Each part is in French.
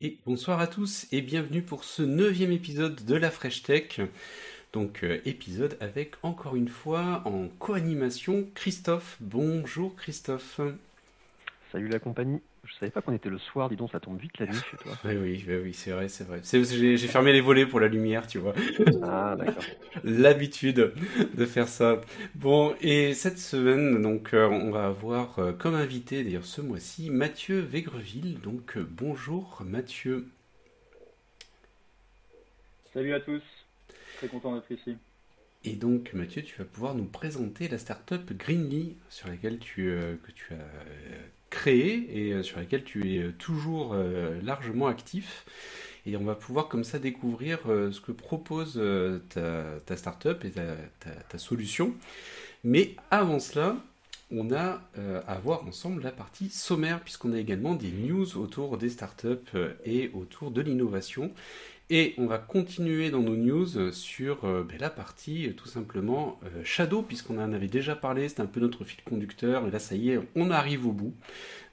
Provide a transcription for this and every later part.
Et bonsoir à tous et bienvenue pour ce neuvième épisode de la Fresh Tech. Donc euh, épisode avec encore une fois en co-animation Christophe. Bonjour Christophe. Salut la compagnie. Je savais pas qu'on était le soir, dis donc, ça tombe vite la nuit chez toi. oui, oui, oui, c'est vrai, c'est vrai. J'ai fermé les volets pour la lumière, tu vois. Ah, d'accord. L'habitude de faire ça. Bon, et cette semaine, donc, euh, on va avoir euh, comme invité, d'ailleurs ce mois-ci, Mathieu Végreville. Donc, euh, bonjour Mathieu. Salut à tous. Très content d'être ici. Et donc, Mathieu, tu vas pouvoir nous présenter la startup Greenly, sur laquelle tu, que tu as créé et euh, sur laquelle tu es euh, toujours euh, largement actif. Et on va pouvoir comme ça découvrir ce que propose ta, ta startup et ta, solution. Mais avant cela, on a à voir ensemble la partie sommaire, puisqu'on a également des news autour des startups et autour de l'innovation. Et on va continuer dans nos news sur euh, ben, la partie euh, tout simplement euh, Shadow, puisqu'on en avait déjà parlé, c'était un peu notre fil conducteur, et là ça y est, on arrive au bout.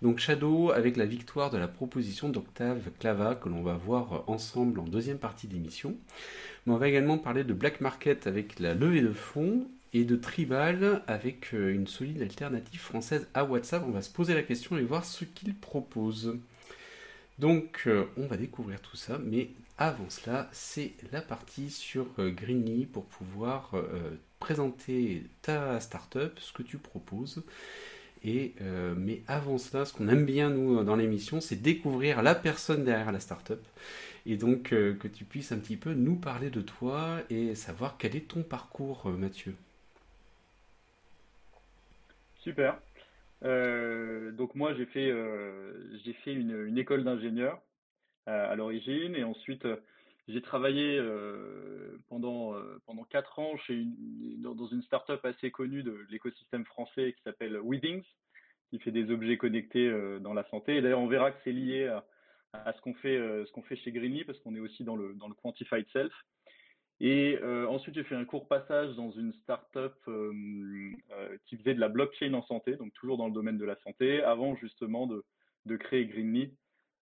Donc Shadow avec la victoire de la proposition d'Octave Clava que l'on va voir ensemble en deuxième partie d'émission. Mais on va également parler de Black Market avec la levée de fonds et de Tribal avec une solide alternative française à WhatsApp. On va se poser la question et voir ce qu'il propose. Donc on va découvrir tout ça, mais avant cela, c'est la partie sur euh, Greenly pour pouvoir euh, présenter ta startup, ce que tu proposes. Euh, mais avant cela, ce qu'on aime bien nous dans l'émission, c'est découvrir la personne derrière la startup. Et donc que tu puisses un petit peu nous parler de toi et savoir quel est ton parcours, Mathieu. Super. donc moi j'ai fait, j'ai fait une, une école d'ingénieur euh, à l'origine. Et ensuite, euh, j'ai travaillé euh, pendant pendant quatre ans chez une, dans une startup assez connue de l'écosystème français qui s'appelle Withings, qui fait des objets connectés dans la santé. Et d'ailleurs, on verra que c'est lié à, ce qu'on fait ce qu'on fait chez Greeny parce qu'on est aussi dans le dans le quantified self. Et euh, ensuite, j'ai fait un court passage dans une startup euh, euh, qui faisait de la blockchain en santé, donc toujours dans le domaine de la santé, avant justement de, de créer Greenly, euh,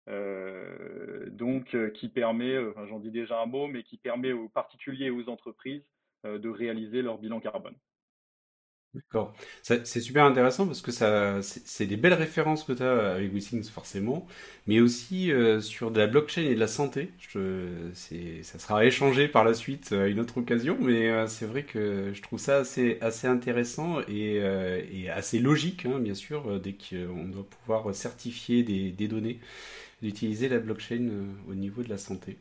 donc euh, qui permet, euh, j'en dis déjà un mot, mais qui permet aux particuliers et aux entreprises de réaliser leur bilan carbone. D'accord. C'est super intéressant parce que ça, c'est des belles références que tu as avec WeThings forcément, mais aussi sur de la blockchain et de la santé. Ça sera échangé par la suite à une autre occasion, mais c'est vrai que je trouve ça assez, intéressant et, assez logique, hein, bien sûr, dès qu'on doit pouvoir certifier des données d'utiliser la blockchain euh, au niveau de la santé.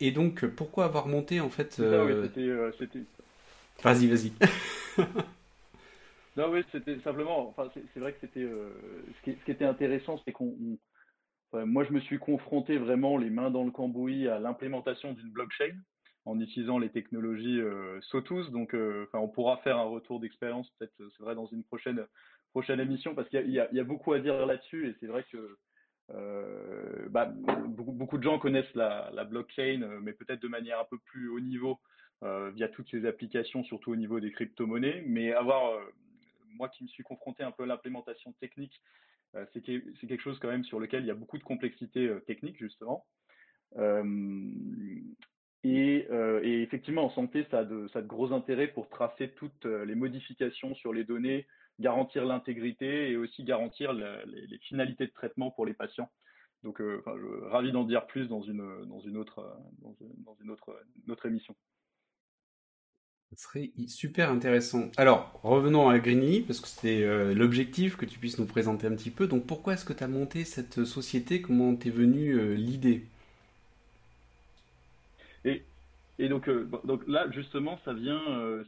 Et donc, pourquoi avoir monté en fait euh, euh, Vas-y, vas-y. non, oui, c'était simplement. Enfin, c'est vrai que c'était. ce, qui, était intéressant, c'est qu'on. moi, je me suis confronté vraiment les mains dans le cambouis à l'implémentation d'une blockchain en utilisant les technologies Sotus. Donc, enfin, on pourra faire un retour d'expérience, peut-être, c'est vrai, dans une prochaine, prochaine émission, parce qu'il y, y, a beaucoup à dire là-dessus, et c'est vrai que euh, bah, beaucoup, de gens connaissent la, blockchain, euh, mais peut-être de manière un peu plus haut niveau euh, via toutes ces applications, surtout au niveau des crypto-monnaies. Mais avoir, moi qui me suis confronté un peu à l'implémentation technique, c'est quelque chose quand même sur lequel il y a beaucoup de complexité technique, justement. Et, effectivement, en santé, a, ça a de gros intérêts pour tracer toutes les modifications sur les données, garantir l'intégrité et aussi garantir les, finalités de traitement pour les patients. Donc, euh, je, ravi d'en dire plus dans une, dans une, autre, dans une, autre, autre émission. Ce serait super intéressant. Alors, revenons à Greenly, parce que c'était euh, l'objectif que tu puisses nous présenter un petit peu. Donc, pourquoi est-ce que tu as monté cette société? Comment t'es venue euh, l'idée? Et, et donc, donc là, justement, ça vient,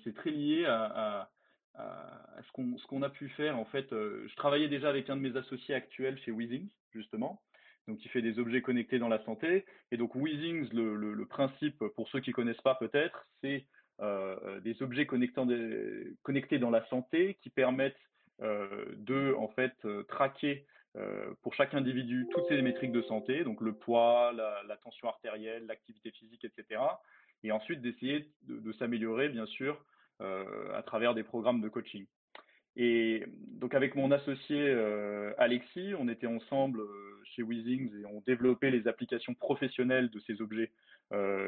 c'est très lié à, à ce qu'on a pu faire. En fait, euh, je travaillais déjà avec un de mes associés actuels chez Weezings, justement, donc qui fait des objets connectés dans la santé. Et donc Weezings, le, principe, pour ceux qui connaissent pas peut-être, c'est euh, des objets des, connectés dans la santé qui permettent euh, de en fait euh, traquer euh, pour chaque individu toutes ces métriques de santé, donc le poids, la, tension artérielle, l'activité physique, etc. Et ensuite d'essayer de, s'améliorer, bien sûr, euh, à travers des programmes de coaching. Et donc avec mon associé Alexis, on était ensemble chez Weezings et on développait les applications professionnelles de ces objets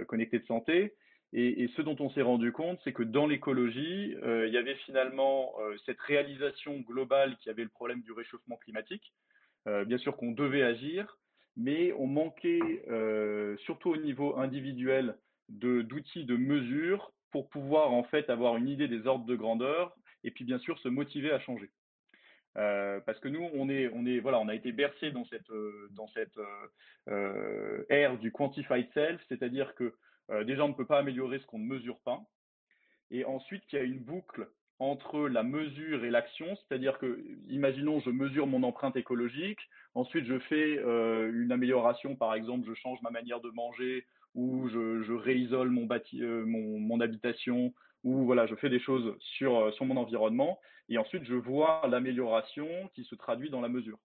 connectés de santé. Et, ce dont on s'est rendu compte, c'est que dans l'écologie, il y avait finalement cette réalisation globale qui avait le problème du réchauffement climatique. bien sûr qu'on devait agir, mais on manquait, surtout au niveau individuel, d'outils de, mesure pour pouvoir en fait avoir une idée des ordres de grandeur et puis bien sûr se motiver à changer. parce que nous, on est, on est, voilà, on a été bercé dans cette, dans cette ère du quantified self, c'est-à-dire que euh, déjà, on ne peut pas améliorer ce qu'on ne mesure pas. Et ensuite, il y a une boucle entre la mesure et l'action, c'est-à-dire que, imaginons, je mesure mon empreinte écologique, ensuite je fais euh, une amélioration, par exemple, je change ma manière de manger, ou je, réisole euh, mon, habitation, ou voilà, je fais des choses sur, sur mon environnement, et ensuite je vois l'amélioration qui se traduit dans la mesure.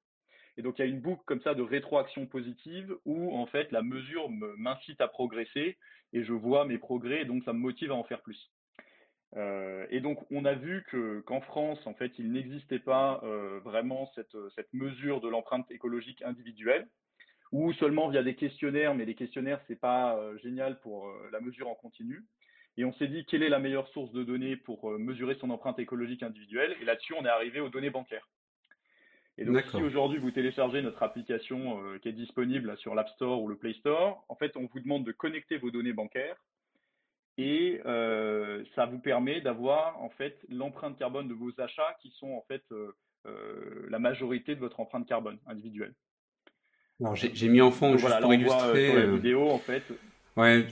Et donc, il y a une boucle comme ça de rétroaction positive où, en fait, la mesure m'incite à progresser et je vois mes progrès et donc ça me motive à en faire plus. Euh, et donc, on a vu que qu'en France, en fait, il n'existait pas euh, vraiment cette mesure de l'empreinte écologique individuelle, ou seulement via des questionnaires, mais les questionnaires, c'est pas euh, génial pour la mesure en continu. Et on s'est dit quelle est la meilleure source de données pour mesurer son empreinte écologique individuelle? Et là-dessus, on est arrivé aux données bancaires. Et donc, si aujourd'hui vous téléchargez notre application euh, qui est disponible sur l'App Store ou le Play Store, en fait, on vous demande de connecter vos données bancaires et euh, ça vous permet d'avoir en fait l'empreinte carbone de vos achats qui sont en fait euh, la majorité de votre empreinte carbone individuelle. Alors j'ai mis en fond juste pour illustrer. sur la vidéo en fait Ouais,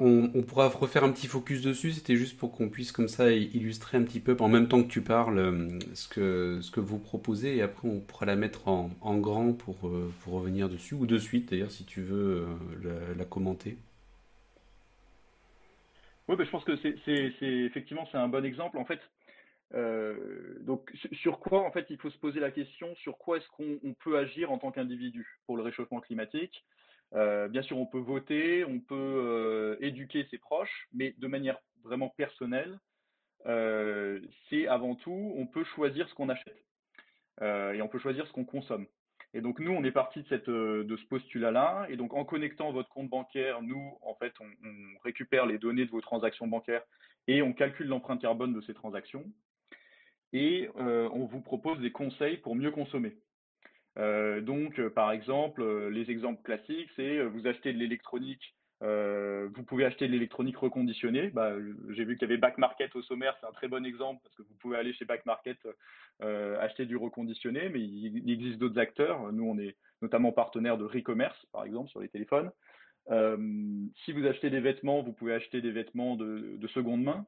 on, pourra refaire un petit focus dessus. C'était juste pour qu'on puisse comme ça illustrer un petit peu, en même temps que tu parles, euh, ce que, ce que vous proposez. Et après, on pourra la mettre en, grand pour, euh, pour revenir dessus, ou de suite d'ailleurs, si tu veux euh, la, commenter. Oui, je pense que c'est effectivement c'est un bon exemple. En fait, donc sur quoi en fait il faut se poser la question sur quoi est-ce qu'on peut agir en tant qu'individu pour le réchauffement climatique? Euh, bien sûr, on peut voter, on peut euh, éduquer ses proches, mais de manière vraiment personnelle, euh, c'est avant tout, on peut choisir ce qu'on achète et on peut choisir ce qu'on consomme. Et donc nous, on est parti de, cette, de ce postulat-là. Et donc en connectant votre compte bancaire, nous, en fait, on récupère les données de vos transactions bancaires et on calcule l'empreinte carbone de ces transactions. Et on vous propose des conseils pour mieux consommer. Euh, donc, euh, par exemple, euh, les exemples classiques, c'est vous achetez de l'électronique, vous pouvez acheter de l'électronique reconditionnée. Bah, J'ai vu qu'il y avait Back Market au sommaire, c'est un très bon exemple parce que vous pouvez aller chez Back Market acheter du reconditionné, mais il, existe d'autres acteurs. Nous, on est notamment partenaire de Recommerce, par exemple, sur les téléphones. si vous achetez des vêtements, vous pouvez acheter des vêtements de seconde main.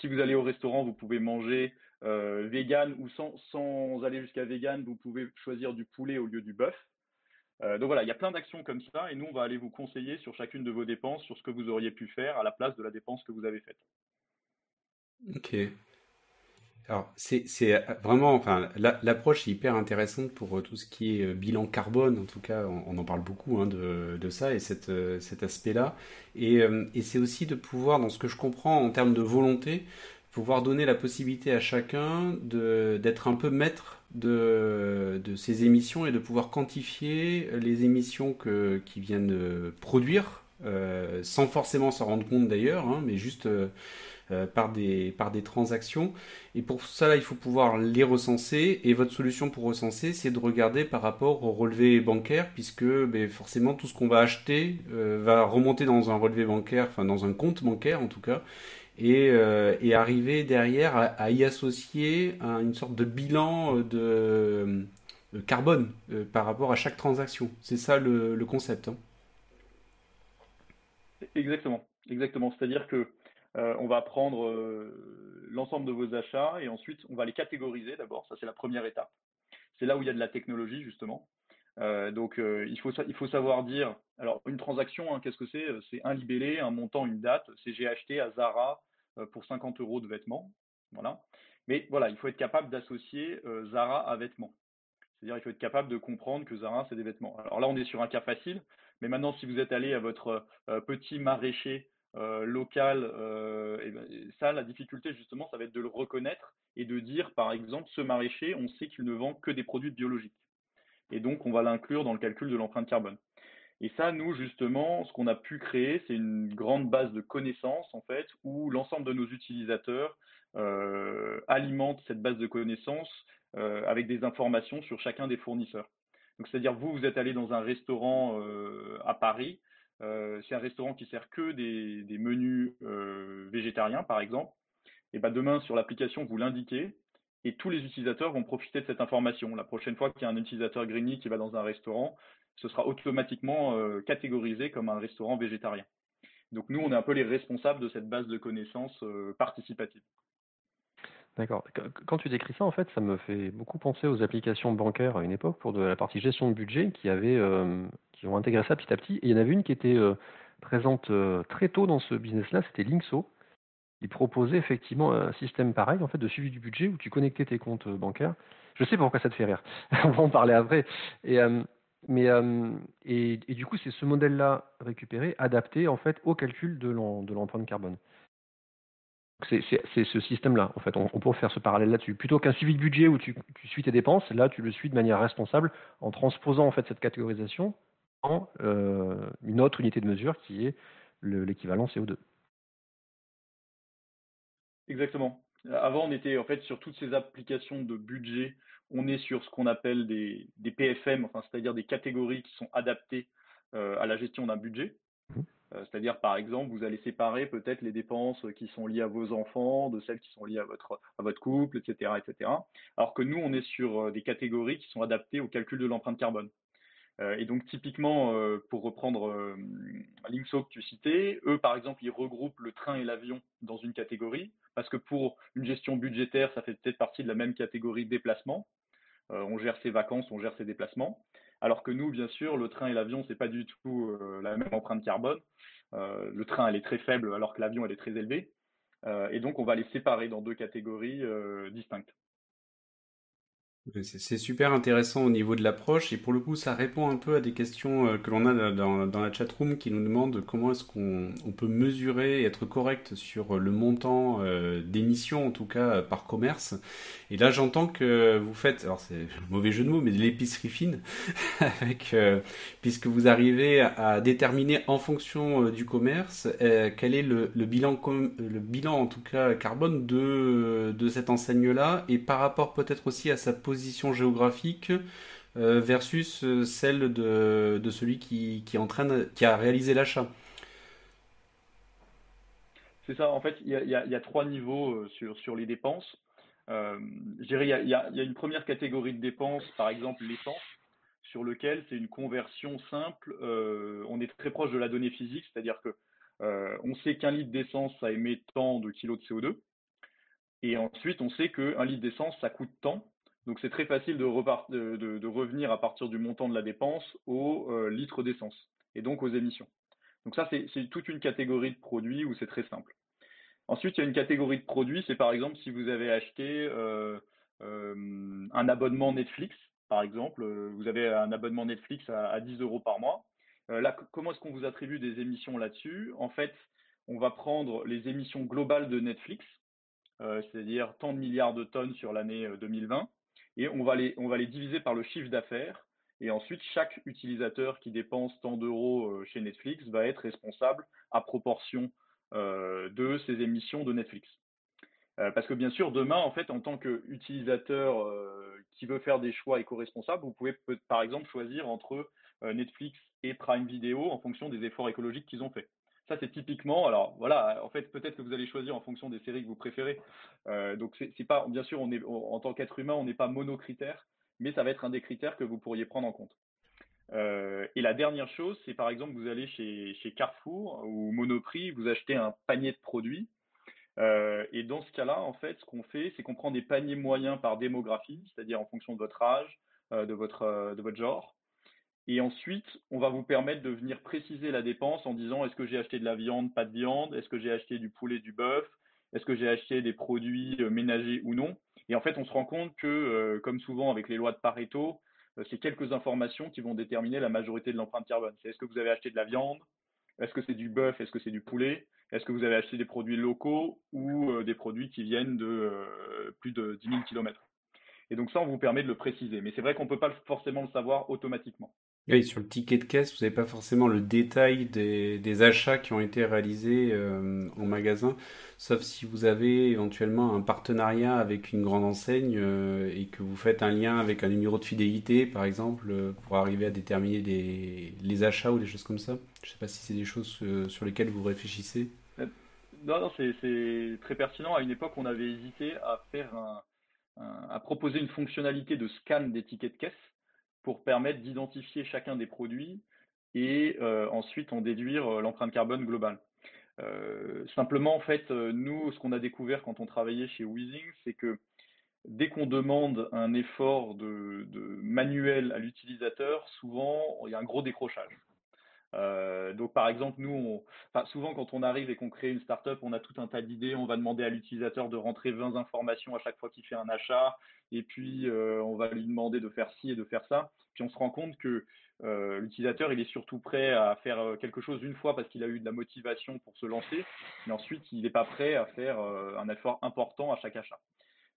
si vous allez au restaurant, vous pouvez manger euh, vegan ou sans, sans aller jusqu'à vegan, vous pouvez choisir du poulet au lieu du bœuf. Euh, donc voilà, il y a plein d'actions comme ça et nous, on va aller vous conseiller sur chacune de vos dépenses, sur ce que vous auriez pu faire à la place de la dépense que vous avez faite. Ok. Alors, c'est vraiment, enfin, l'approche est hyper intéressante pour euh, tout ce qui est bilan carbone, en tout cas, on, en parle beaucoup hein, de, de, ça et cette, cet aspect-là. Et, et c'est aussi de pouvoir, dans ce que je comprends en termes de volonté, pouvoir donner la possibilité à chacun d'être un peu maître de, de ces émissions et de pouvoir quantifier les émissions que, qui viennent produire, euh, sans forcément s'en rendre compte d'ailleurs, hein, mais juste euh, euh, par, des, par des transactions. Et pour ça, il faut pouvoir les recenser. Et votre solution pour recenser, c'est de regarder par rapport au relevé bancaire, puisque ben, forcément tout ce qu'on va acheter va remonter dans un relevé bancaire, enfin dans un compte bancaire en tout cas, et, euh, et arriver derrière à, y associer une sorte de bilan euh, de, carbone euh, par rapport à chaque transaction. C'est ça le, concept. Hein. Exactement, exactement. C'est-à-dire que on va prendre l'ensemble de vos achats et ensuite on va les catégoriser d'abord. Ça c'est la première étape. C'est là où il y a de la technologie justement. donc il, faut, il faut savoir dire, alors une transaction, hein, qu'est-ce que c'est? C'est un libellé, un montant, une date. C'est j'ai acheté à Zara pour 50 euros de vêtements. Voilà. Mais voilà, il faut être capable d'associer euh, Zara à vêtements. C'est-à-dire il faut être capable de comprendre que Zara, c'est des vêtements. Alors là, on est sur un cas facile, mais maintenant, si vous êtes allé à votre euh, petit maraîcher local, ben, ça, la difficulté justement, ça va être de le reconnaître et de dire, par exemple, ce maraîcher, on sait qu'il ne vend que des produits biologiques. Et donc, on va l'inclure dans le calcul de l'empreinte carbone. Et ça, nous, justement, ce qu'on a pu créer, c'est une grande base de connaissances, en fait, où l'ensemble de nos utilisateurs euh, alimentent cette base de connaissances euh, avec des informations sur chacun des fournisseurs. Donc, c'est-à-dire, vous, vous êtes allé dans un restaurant euh, à Paris, c'est un restaurant qui sert que des, menus végétariens, par exemple et ben demain sur l'application vous l'indiquez et tous les utilisateurs vont profiter de cette information. La prochaine fois qu'il y a un utilisateur Greeny qui va dans un restaurant, ce sera automatiquement euh, catégorisé comme un restaurant végétarien. Donc nous, on est un peu les responsables de cette base de connaissances euh, participative. D'accord. Quand tu décris ça, en fait, ça me fait beaucoup penser aux applications bancaires à une époque pour de la partie gestion de budget qui avait, euh, qui ont intégré ça petit à petit. Et il y en avait une qui était présente très tôt dans ce business-là, c'était Linkso il proposait effectivement un système pareil, en fait, de suivi du budget où tu connectais tes comptes euh, bancaires. Je sais pourquoi ça te fait rire. On va en parler après. Et, euh, mais, et, du coup, c'est ce modèle-là récupéré, adapté en fait au calcul de l'empreinte carbone. C'est ce système-là, en fait. On, peut faire ce parallèle là-dessus. Plutôt qu'un suivi de budget où tu, tu, suis tes dépenses, là, tu le suis de manière responsable en transposant en fait cette catégorisation en une autre unité de mesure qui est l'équivalent CO2. Exactement. Avant, on était en fait sur toutes ces applications de budget, on est sur ce qu'on appelle des, des PFM, enfin, c'est-à-dire des catégories qui sont adaptées euh, à la gestion d'un budget. Mmh. Euh, c'est-à-dire, par exemple, vous allez séparer peut-être les dépenses qui sont liées à vos enfants de celles qui sont liées à votre, à votre couple, etc., etc. Alors que nous, on est sur euh, des catégories qui sont adaptées au calcul de l'empreinte carbone. Euh, et donc typiquement, pour reprendre Linkso que tu citais, eux par exemple, ils regroupent le train et l'avion dans une catégorie, parce que pour une gestion budgétaire, ça fait peut-être partie de la même catégorie déplacement. On gère ses vacances, on gère ses déplacements. Alors que nous, bien sûr, le train et l'avion, c'est pas du tout la même empreinte carbone. le train, elle est très faible, alors que l'avion, elle est très élevée. et donc, on va les séparer dans deux catégories distinctes. C'est super intéressant au niveau de l'approche et pour le coup ça répond un peu à des questions euh, que l'on a dans, dans la chatroom qui nous demandent comment est-ce qu'on on peut mesurer et être correct sur le montant euh, d'émissions en tout cas par commerce. Et là j'entends que vous faites, alors c'est mauvais jeu de mots, mais de l'épicerie fine avec euh, puisque vous arrivez à déterminer en fonction du commerce quel est le, le, bilan le bilan en tout cas carbone de, de cette enseigne là et par rapport peut-être aussi à sa position géographique euh, versus euh, celle de, celui qui, entraîne, qui a réalisé l'achat. C'est ça, en fait, il y a, trois niveaux euh, sur, les dépenses. Je dirais, il y a, une première catégorie de dépenses, par exemple l'essence, sur lequel c'est une conversion simple. on est très proche de la donnée physique, c'est-à-dire que on sait qu'un litre d'essence, ça émet tant de kilos de CO2. Et ensuite, on sait qu'un litre d'essence, ça coûte tant. Donc c'est très facile de, revenir à partir du montant de la dépense au euh, litre d'essence et donc aux émissions. Donc ça, c'est toute une catégorie de produits où c'est très simple. Ensuite, il y a une catégorie de produits, c'est par exemple si vous avez acheté euh, euh, un abonnement Netflix, par exemple, vous avez un abonnement Netflix à, 10 euros par mois. là, comment est-ce qu'on vous attribue des émissions là-dessus? En fait, on va prendre les émissions globales de Netflix, c'est-à-dire tant de milliards de tonnes sur l'année 2020 et on va les, diviser par le chiffre d'affaires. Et ensuite, chaque utilisateur qui dépense tant d'euros euh, chez Netflix va être responsable à proportion euh, de ses émissions de Netflix. Euh, parce que bien sûr, demain, en fait, en tant qu'utilisateur qui veut faire des choix éco-responsables, vous pouvez par exemple choisir entre Netflix et Prime Video en fonction des efforts écologiques qu'ils ont faits. Ça, c'est typiquement, alors voilà, en fait, peut-être que vous allez choisir en fonction des séries que vous préférez. Euh, donc, c'est pas, bien sûr, on est, en tant qu'être humain, on n'est pas monocritère, mais ça va être un des critères que vous pourriez prendre en compte. Euh, et la dernière chose, c'est par exemple, vous allez chez, Carrefour ou Monoprix, vous achetez un panier de produits. Euh, et dans ce cas-là, en fait, ce qu'on fait, c'est qu'on prend des paniers moyens par démographie, c'est-à-dire en fonction de votre âge, de votre genre. Et ensuite, on va vous permettre de venir préciser la dépense en disant est-ce que j'ai acheté de la viande, pas de viande, est-ce que j'ai acheté du poulet, du bœuf, est-ce que j'ai acheté des produits euh, ménagers ou non? Et en fait, on se rend compte que, euh, comme souvent avec les lois de Pareto, euh, c'est quelques informations qui vont déterminer la majorité de l'empreinte carbone. C'est est-ce que vous avez acheté de la viande, est-ce que c'est du bœuf, est-ce que c'est du poulet, est-ce que vous avez acheté des produits locaux ou des produits qui viennent de plus de 10 000 km. Et donc ça, on vous permet de le préciser. Mais c'est vrai qu'on ne peut pas forcément le savoir automatiquement. Oui, sur le ticket de caisse, vous n'avez pas forcément le détail des, achats qui ont été réalisés euh, au magasin, sauf si vous avez éventuellement un partenariat avec une grande enseigne euh, et que vous faites un lien avec un numéro de fidélité, par exemple, euh, pour arriver à déterminer les achats ou des choses comme ça. Je ne sais pas si c'est des choses sur lesquelles vous réfléchissez. Non, c'est très pertinent. À une époque, on avait hésité à à proposer une fonctionnalité de scan des tickets de caisse pour permettre d'identifier chacun des produits et euh, ensuite en déduire euh, l'empreinte carbone globale. Euh, simplement, en fait, nous, ce qu'on a découvert quand on travaillait chez Weezing, c'est que dès qu'on demande un effort de, de manuel à l'utilisateur, souvent, il y a un gros décrochage. Euh, donc par exemple, nous, on, souvent quand on arrive et qu'on crée une startup, on a tout un tas d'idées. On va demander à l'utilisateur de rentrer 20 informations à chaque fois qu'il fait un achat, et puis euh, on va lui demander de faire ci et de faire ça. Puis on se rend compte que euh, l'utilisateur, il est surtout prêt à faire quelque chose une fois parce qu'il a eu de la motivation pour se lancer, mais ensuite il n'est pas prêt à faire un effort important à chaque achat.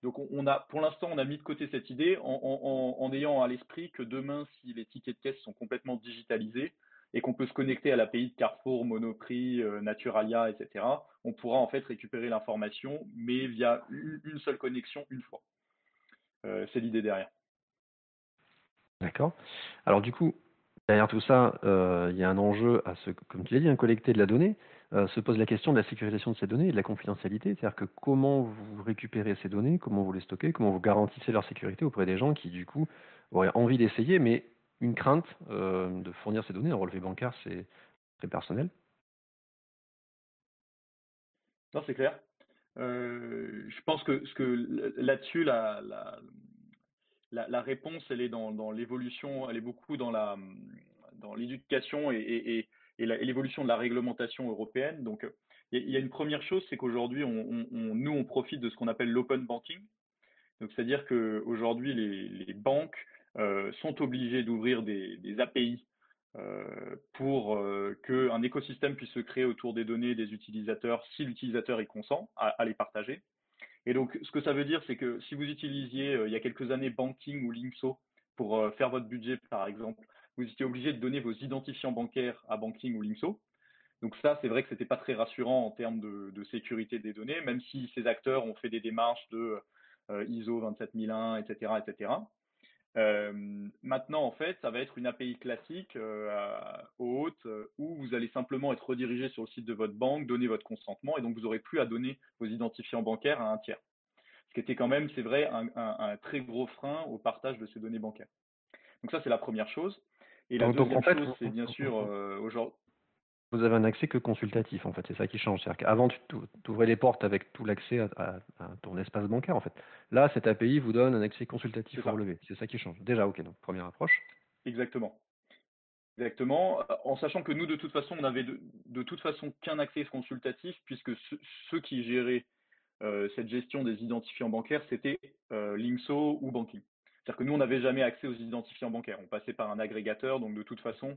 Donc on, a, pour l'instant, on a mis de côté cette idée en, en ayant à l'esprit que demain, si les tickets de caisse sont complètement digitalisés, et qu'on peut se connecter à l'API de Carrefour, Monoprix, euh, Naturalia, etc., on pourra en fait récupérer l'information, mais via une seule connexion une fois. Euh, c'est l'idée derrière. D'accord. Alors du coup, derrière tout ça, euh, il y a un enjeu à ce, comme tu l'as dit, un collecter de la donnée. se pose la question de la sécurisation de ces données et de la confidentialité, c'est-à-dire que comment vous récupérez ces données, comment vous les stockez, comment vous garantissez leur sécurité auprès des gens qui du coup auraient envie d'essayer, mais une crainte euh, de fournir ces données. Un relevé bancaire, c'est très personnel. Non, c'est clair. Euh, je pense que, que là-dessus, la, réponse, elle est dans, l'évolution, elle est beaucoup dans l'éducation et, l'évolution de la réglementation européenne. Donc, il y a une première chose, c'est qu'aujourd'hui, nous, on profite de ce qu'on appelle l'open banking. Donc, c'est-à-dire qu'aujourd'hui, les, banques sont obligés d'ouvrir des, API euh, pour euh, qu'un écosystème puisse se créer autour des données des utilisateurs si l'utilisateur y consent à, les partager. Et donc, ce que ça veut dire, c'est que si vous utilisiez il y a quelques années Banking ou Linkso pour faire votre budget, par exemple, vous étiez obligé de donner vos identifiants bancaires à Banking ou Linkso. Donc ça, c'est vrai que ce n'était pas très rassurant en termes de, de, sécurité des données, même si ces acteurs ont fait des démarches de ISO 27001, etc., etc. Euh, maintenant, en fait, ça va être une API classique euh, haute euh, où vous allez simplement être redirigé sur le site de votre banque, donner votre consentement et donc vous n'aurez plus à donner vos identifiants bancaires à un tiers. Ce qui était quand même, c'est vrai, un, très gros frein au partage de ces données bancaires. Donc ça, c'est la première chose. Et la deuxième chose, c'est bien sûr aujourd'hui vous avez un accès que consultatif, en fait. C'est ça qui change. C'est-à-dire qu'avant, tu ouvrais les portes avec tout l'accès à, ton espace bancaire, en fait. Là, cette API vous donne un accès consultatif au relevé. C'est ça qui change. Déjà, OK, donc première approche. Exactement. Exactement. En sachant que nous, de toute façon, on n'avait de, toute façon qu'un accès consultatif, puisque ceux qui géraient euh, cette gestion des identifiants bancaires, c'était euh, Linkso ou Banking. C'est-à-dire que nous, on n'avait jamais accès aux identifiants bancaires. On passait par un agrégateur, donc de toute façon, euh,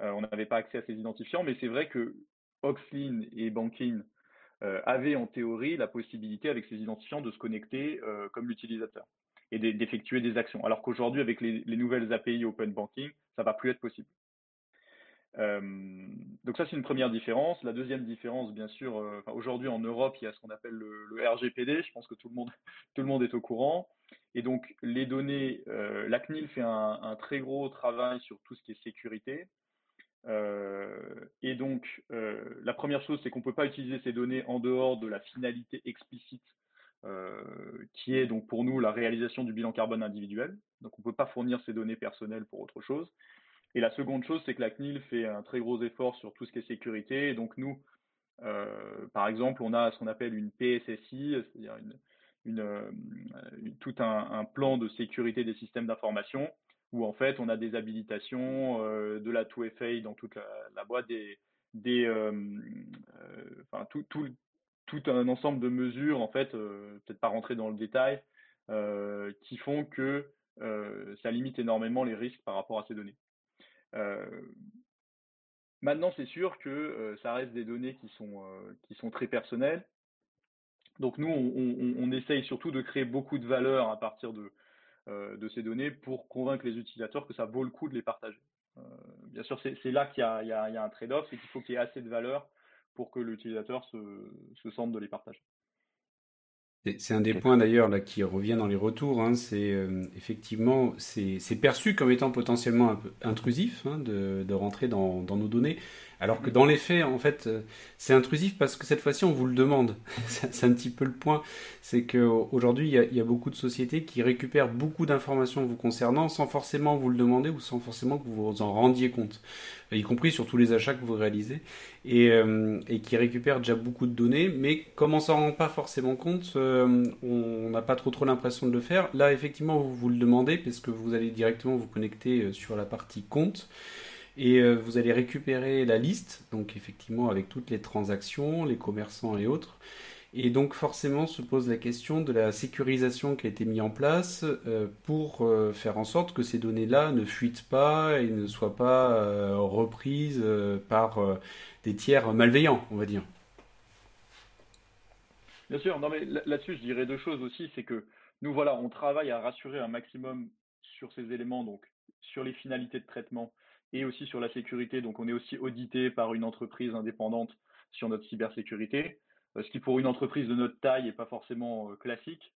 on n'avait pas accès à ces identifiants, mais c'est vrai que Oxlin et Banking euh, avaient en théorie la possibilité avec ces identifiants de se connecter euh, comme l'utilisateur et d'effectuer des actions. Alors qu'aujourd'hui, avec les, nouvelles API Open Banking, ça va plus être possible. donc ça, c'est une première différence. La deuxième différence, bien sûr, aujourd'hui en Europe, il y a ce qu'on appelle le, RGPD. Je pense que tout le monde, est au courant. Et donc, les données, la CNIL fait un, très gros travail sur tout ce qui est sécurité. Euh, et donc, euh, la première chose, c'est qu'on ne peut pas utiliser ces données en dehors de la finalité explicite euh, qui est donc pour nous la réalisation du bilan carbone individuel. Donc on ne peut pas fournir ces données personnelles pour autre chose. Et la seconde chose, c'est que la CNIL fait un très gros effort sur tout ce qui est sécurité. Et donc nous, par exemple, on a ce qu'on appelle une PSSI, c'est-à-dire tout un, plan de sécurité des systèmes d'information où en fait on a des habilitations, euh, de la 2FA dans toute la, boîte, des, euh, euh, enfin, tout, un ensemble de mesures, en fait, peut-être pas rentrer dans le détail, qui font que ça limite énormément les risques par rapport à ces données. Maintenant, c'est sûr que ça reste des données qui sont, qui sont très personnelles. Donc nous, on, on, essaye surtout de créer beaucoup de valeur à partir de, de ces données pour convaincre les utilisateurs que ça vaut le coup de les partager. bien sûr, c'est là qu'il y, y, y, a un trade-off, c'est qu'il faut qu'il y ait assez de valeur pour que l'utilisateur se, se sente de les partager. C'est un des points d'ailleurs là qui revient dans les retours. Hein, c'est euh, effectivement c'est perçu comme étant potentiellement un peu intrusif hein, de, de, rentrer dans, dans, nos données. Alors que dans les faits, en fait, euh, c'est intrusif parce que cette fois-ci, on vous le demande. c'est un petit peu le point. C'est qu'aujourd'hui, il, il, y a beaucoup de sociétés qui récupèrent beaucoup d'informations vous concernant sans forcément vous le demander ou sans forcément que vous vous en rendiez compte, y compris sur tous les achats que vous réalisez, et, euh, et qui récupèrent déjà beaucoup de données. Mais comme on s'en rend pas forcément compte, euh, on n'a pas trop trop l'impression de le faire. Là, effectivement, vous vous le demandez parce que vous allez directement vous connecter sur la partie compte. Et euh, vous allez récupérer la liste, donc effectivement avec toutes les transactions, les commerçants et autres. Et donc forcément se pose la question de la sécurisation qui a été mise en place euh, pour euh, faire en sorte que ces données-là ne fuitent pas et ne soient pas reprises par des tiers malveillants, on va dire. Bien sûr, non mais là-dessus je dirais deux choses aussi, c'est que nous voilà, on travaille à rassurer un maximum sur ces éléments, donc sur les finalités de traitement et aussi sur la sécurité. Donc, on est aussi audité par une entreprise indépendante sur notre cybersécurité, euh, ce qui pour une entreprise de notre taille n'est pas forcément euh, classique.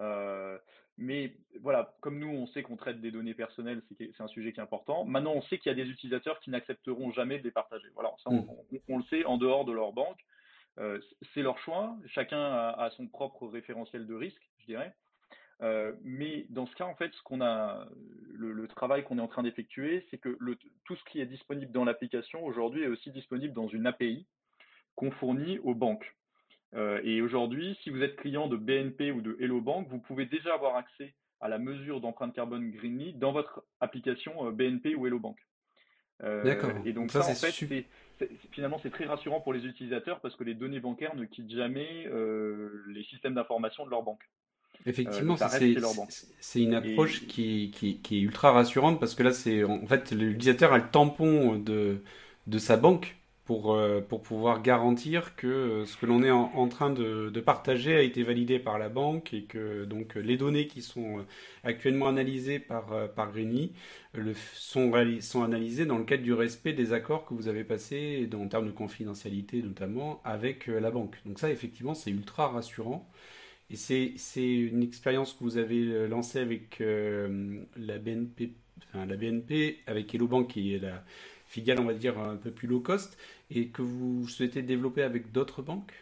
Euh, mais voilà, comme nous, on sait qu'on traite des données personnelles, c'est un sujet qui est important. Maintenant, on sait qu'il y a des utilisateurs qui n'accepteront jamais de les partager. Voilà, ça, on, mm. le sait en dehors de leur banque. c'est leur choix. Chacun a, son propre référentiel de risque, je dirais. Euh, mais dans ce cas, en fait, ce qu'on a, le, travail qu'on est en train d'effectuer, c'est que le, tout ce qui est disponible dans l'application aujourd'hui est aussi disponible dans une API qu'on fournit aux banques. Euh, et aujourd'hui, si vous êtes client de BNP ou de Hello Bank, vous pouvez déjà avoir accès à la mesure d'empreinte carbone Greenly dans votre application euh, BNP ou Hello Bank. D'accord. Et donc ça, en fait, finalement, c'est très rassurant pour les utilisateurs parce que les données bancaires ne quittent jamais les systèmes d'information de leur banque. Effectivement, euh, c'est une approche qui, qui, qui, est ultra rassurante parce que là, c'est en fait l'utilisateur a le tampon de, de sa banque pour, euh, pour pouvoir garantir que euh, ce que l'on est en, train de, de, partager a été validé par la banque et que donc les données qui sont actuellement analysées par, par le, sont, sont analysées dans le cadre du respect des accords que vous avez passés en termes de confidentialité notamment avec la banque. Donc ça, effectivement, c'est ultra rassurant. Et c'est une expérience que vous avez euh, lancée avec euh, la BNP, enfin la BNP, avec Hello Bank qui est la filiale, on va dire, un peu plus low cost, et que vous souhaitez développer avec d'autres banques?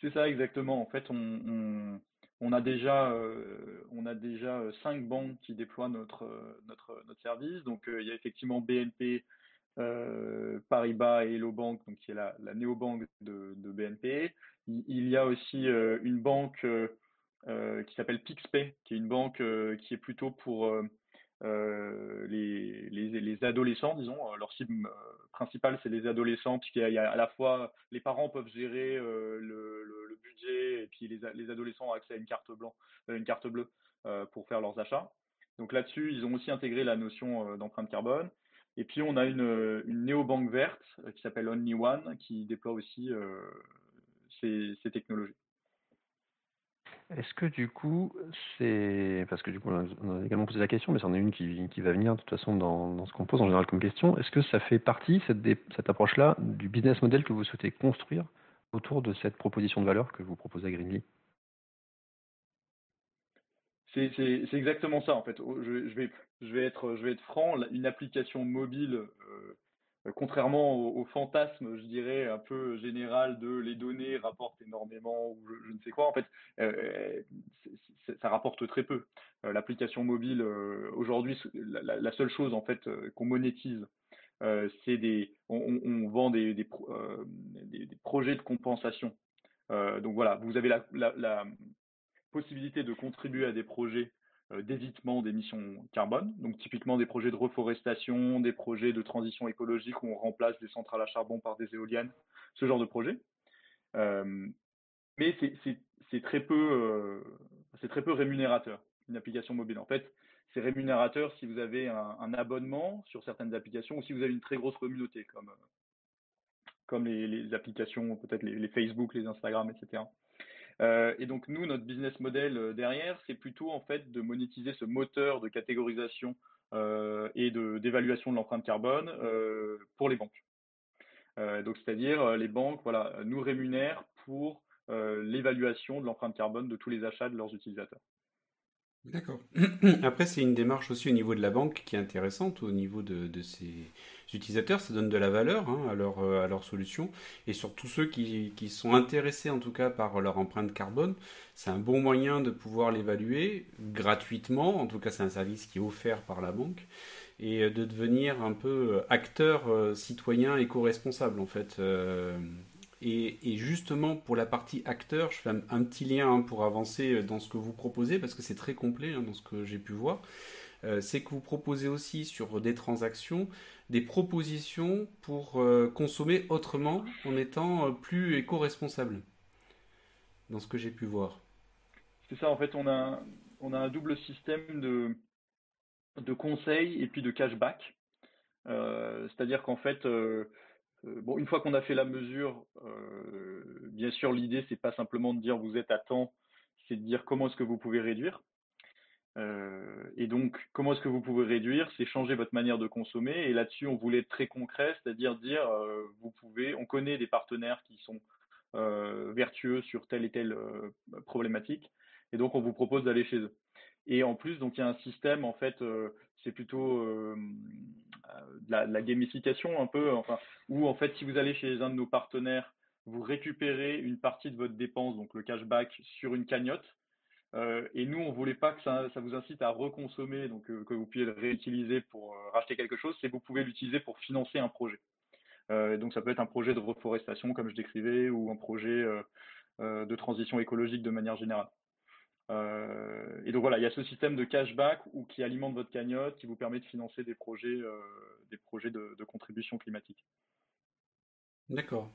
C'est ça exactement. En fait, on, a déjà, euh, on a déjà cinq banques qui déploient notre, notre, notre service. Donc, il y a effectivement BNP, euh, Paribas et Hello Bank, donc qui est la, la néobanque de BNP. Il, y a aussi euh, une banque euh, qui s'appelle Pixpay, qui est une banque qui est plutôt pour les, les, les, adolescents, disons. Leur cible principale, c'est les adolescents, puisqu'il y, a à la fois les parents peuvent gérer le, budget et puis les, les, adolescents ont accès à une carte, bleue pour faire leurs achats. Donc là-dessus, ils ont aussi intégré la notion d'empreinte carbone. Et puis on a une, une néobanque verte euh, qui s'appelle Only One qui déploie aussi euh, ces, ces, technologies. Est-ce que du coup, c'est. Parce que du coup, on a également posé la question, mais c'en est une qui, qui, va venir de toute façon dans, dans ce qu'on pose en général comme question. Est-ce que ça fait partie, cette, cette approche-là, du business model que vous souhaitez construire autour de cette proposition de valeur que vous proposez à Greenly? C'est exactement ça en fait. Je, je, vais, je, vais, être, je vais être franc, une application mobile, euh, contrairement au, fantasme, je dirais, un peu général de les données rapportent énormément ou je, ne sais quoi, en fait, euh, ça rapporte très peu. Euh, l'application mobile, aujourd'hui, la, seule chose en fait qu'on monétise, c'est des, on, vend des, des, projets de compensation. donc voilà, vous avez la, possibilité de contribuer à des projets euh, d'évitement d'émissions carbone, donc typiquement des projets de reforestation, des projets de transition écologique où on remplace des centrales à charbon par des éoliennes, ce genre de projet. Euh, mais c'est très peu, euh, c'est très peu rémunérateur une application mobile. En fait, c'est rémunérateur si vous avez un, abonnement sur certaines applications ou si vous avez une très grosse communauté, comme les, applications, peut-être les, Facebook, les Instagram, etc. Euh, et donc nous, notre business model euh, derrière, c'est plutôt en fait de monétiser ce moteur de catégorisation euh, et d'évaluation de l'empreinte carbone pour les banques. donc c'est-à-dire les banques, voilà, nous rémunèrent pour l'évaluation de l'empreinte carbone de tous les achats de leurs utilisateurs. D'accord. Après, c'est une démarche aussi au niveau de la banque qui est intéressante, au niveau de, de ses utilisateurs. Ça donne de la valeur hein, à, leur, euh, à leur solution. Et surtout ceux qui, qui, sont intéressés, en tout cas, par leur empreinte carbone, c'est un bon moyen de pouvoir l'évaluer gratuitement. En tout cas, c'est un service qui est offert par la banque. Et euh, de devenir un peu euh, acteur citoyen éco-responsable, en fait. Et, justement, pour la partie acteur, je fais un, petit lien hein, pour avancer dans ce que vous proposez, parce que c'est très complet hein, dans ce que j'ai pu voir. Euh, c'est que vous proposez aussi sur des transactions des propositions pour euh, consommer autrement en étant euh, plus éco-responsable, dans ce que j'ai pu voir. C'est ça, en fait, on a, on a un double système de, de conseils et puis de cashback. C'est-à-dire qu'en fait, euh, bon, une fois qu'on a fait la mesure, euh, bien sûr, l'idée, c'est pas simplement de dire vous êtes à temps, c'est de dire comment est-ce que vous pouvez réduire. Euh, et donc, comment est-ce que vous pouvez réduire? C'est changer votre manière de consommer. Et là-dessus, on voulait être très concret, c'est-à-dire dire, vous pouvez, on connaît des partenaires qui sont vertueux sur telle et telle problématique, et donc on vous propose d'aller chez eux. Et en plus, donc il y a un système, en fait, c'est plutôt de la, gamification un peu, enfin, où en fait, si vous allez chez un de nos partenaires, vous récupérez une partie de votre dépense, donc le cashback, sur une cagnotte. Euh, et nous, on voulait pas que ça, vous incite à reconsommer, donc euh, que vous puissiez le réutiliser pour euh, racheter quelque chose, c'est que vous pouvez l'utiliser pour financer un projet. donc ça peut être un projet de reforestation, comme je décrivais, ou un projet de transition écologique de manière générale. Et donc voilà, il y a ce système de cashback ou qui alimente votre cagnotte, qui vous permet de financer des projets, des projets de, contribution climatique. D'accord.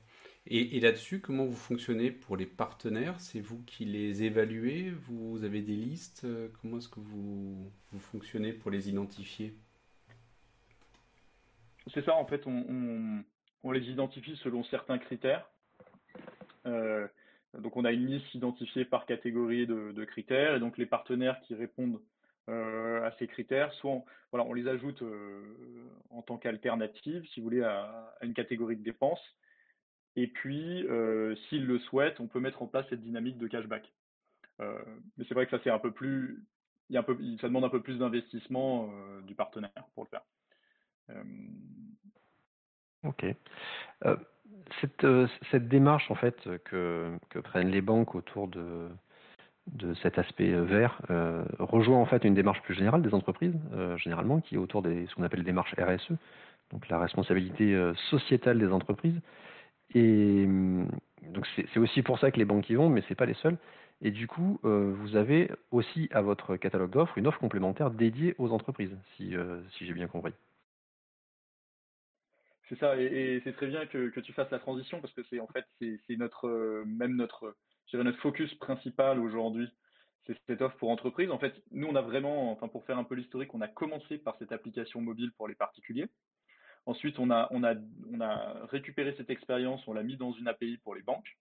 Et, là-dessus, comment vous fonctionnez pour les partenaires? C'est vous qui les évaluez? Vous avez des listes? Comment est-ce que vous, fonctionnez pour les identifier? C'est ça, en fait, on, les identifie selon certains critères. Euh, donc on a une liste identifiée par catégorie de, critères et donc les partenaires qui répondent euh, à ces critères, soit on, voilà, on les ajoute euh, en tant qu'alternative, si vous voulez, à, une catégorie de dépenses. Et puis, euh, s'ils le souhaitent, on peut mettre en place cette dynamique de cashback. mais c'est vrai que ça c'est un peu plus, ça demande un peu plus d'investissement du partenaire pour le faire. Ok. Cette, démarche en fait que, prennent les banques autour de, de cet aspect vert rejoint en fait une démarche plus générale des entreprises, généralement, qui est autour de ce qu'on appelle démarche RSE, donc la responsabilité sociétale des entreprises. Et donc c'est aussi pour ça que les banques y vont, mais ce n'est pas les seuls. Et du coup, vous avez aussi à votre catalogue d'offres une offre complémentaire dédiée aux entreprises, si, si j'ai bien compris. C'est ça, et, c'est très bien que, tu fasses la transition parce que c'est en fait c'est notre euh, même notre notre focus principal aujourd'hui, c'est cette offre pour entreprise. En fait, nous on a vraiment, enfin pour faire un peu l'historique, on a commencé par cette application mobile pour les particuliers. Ensuite, on a récupéré cette expérience, on l'a mis dans une API pour les banques.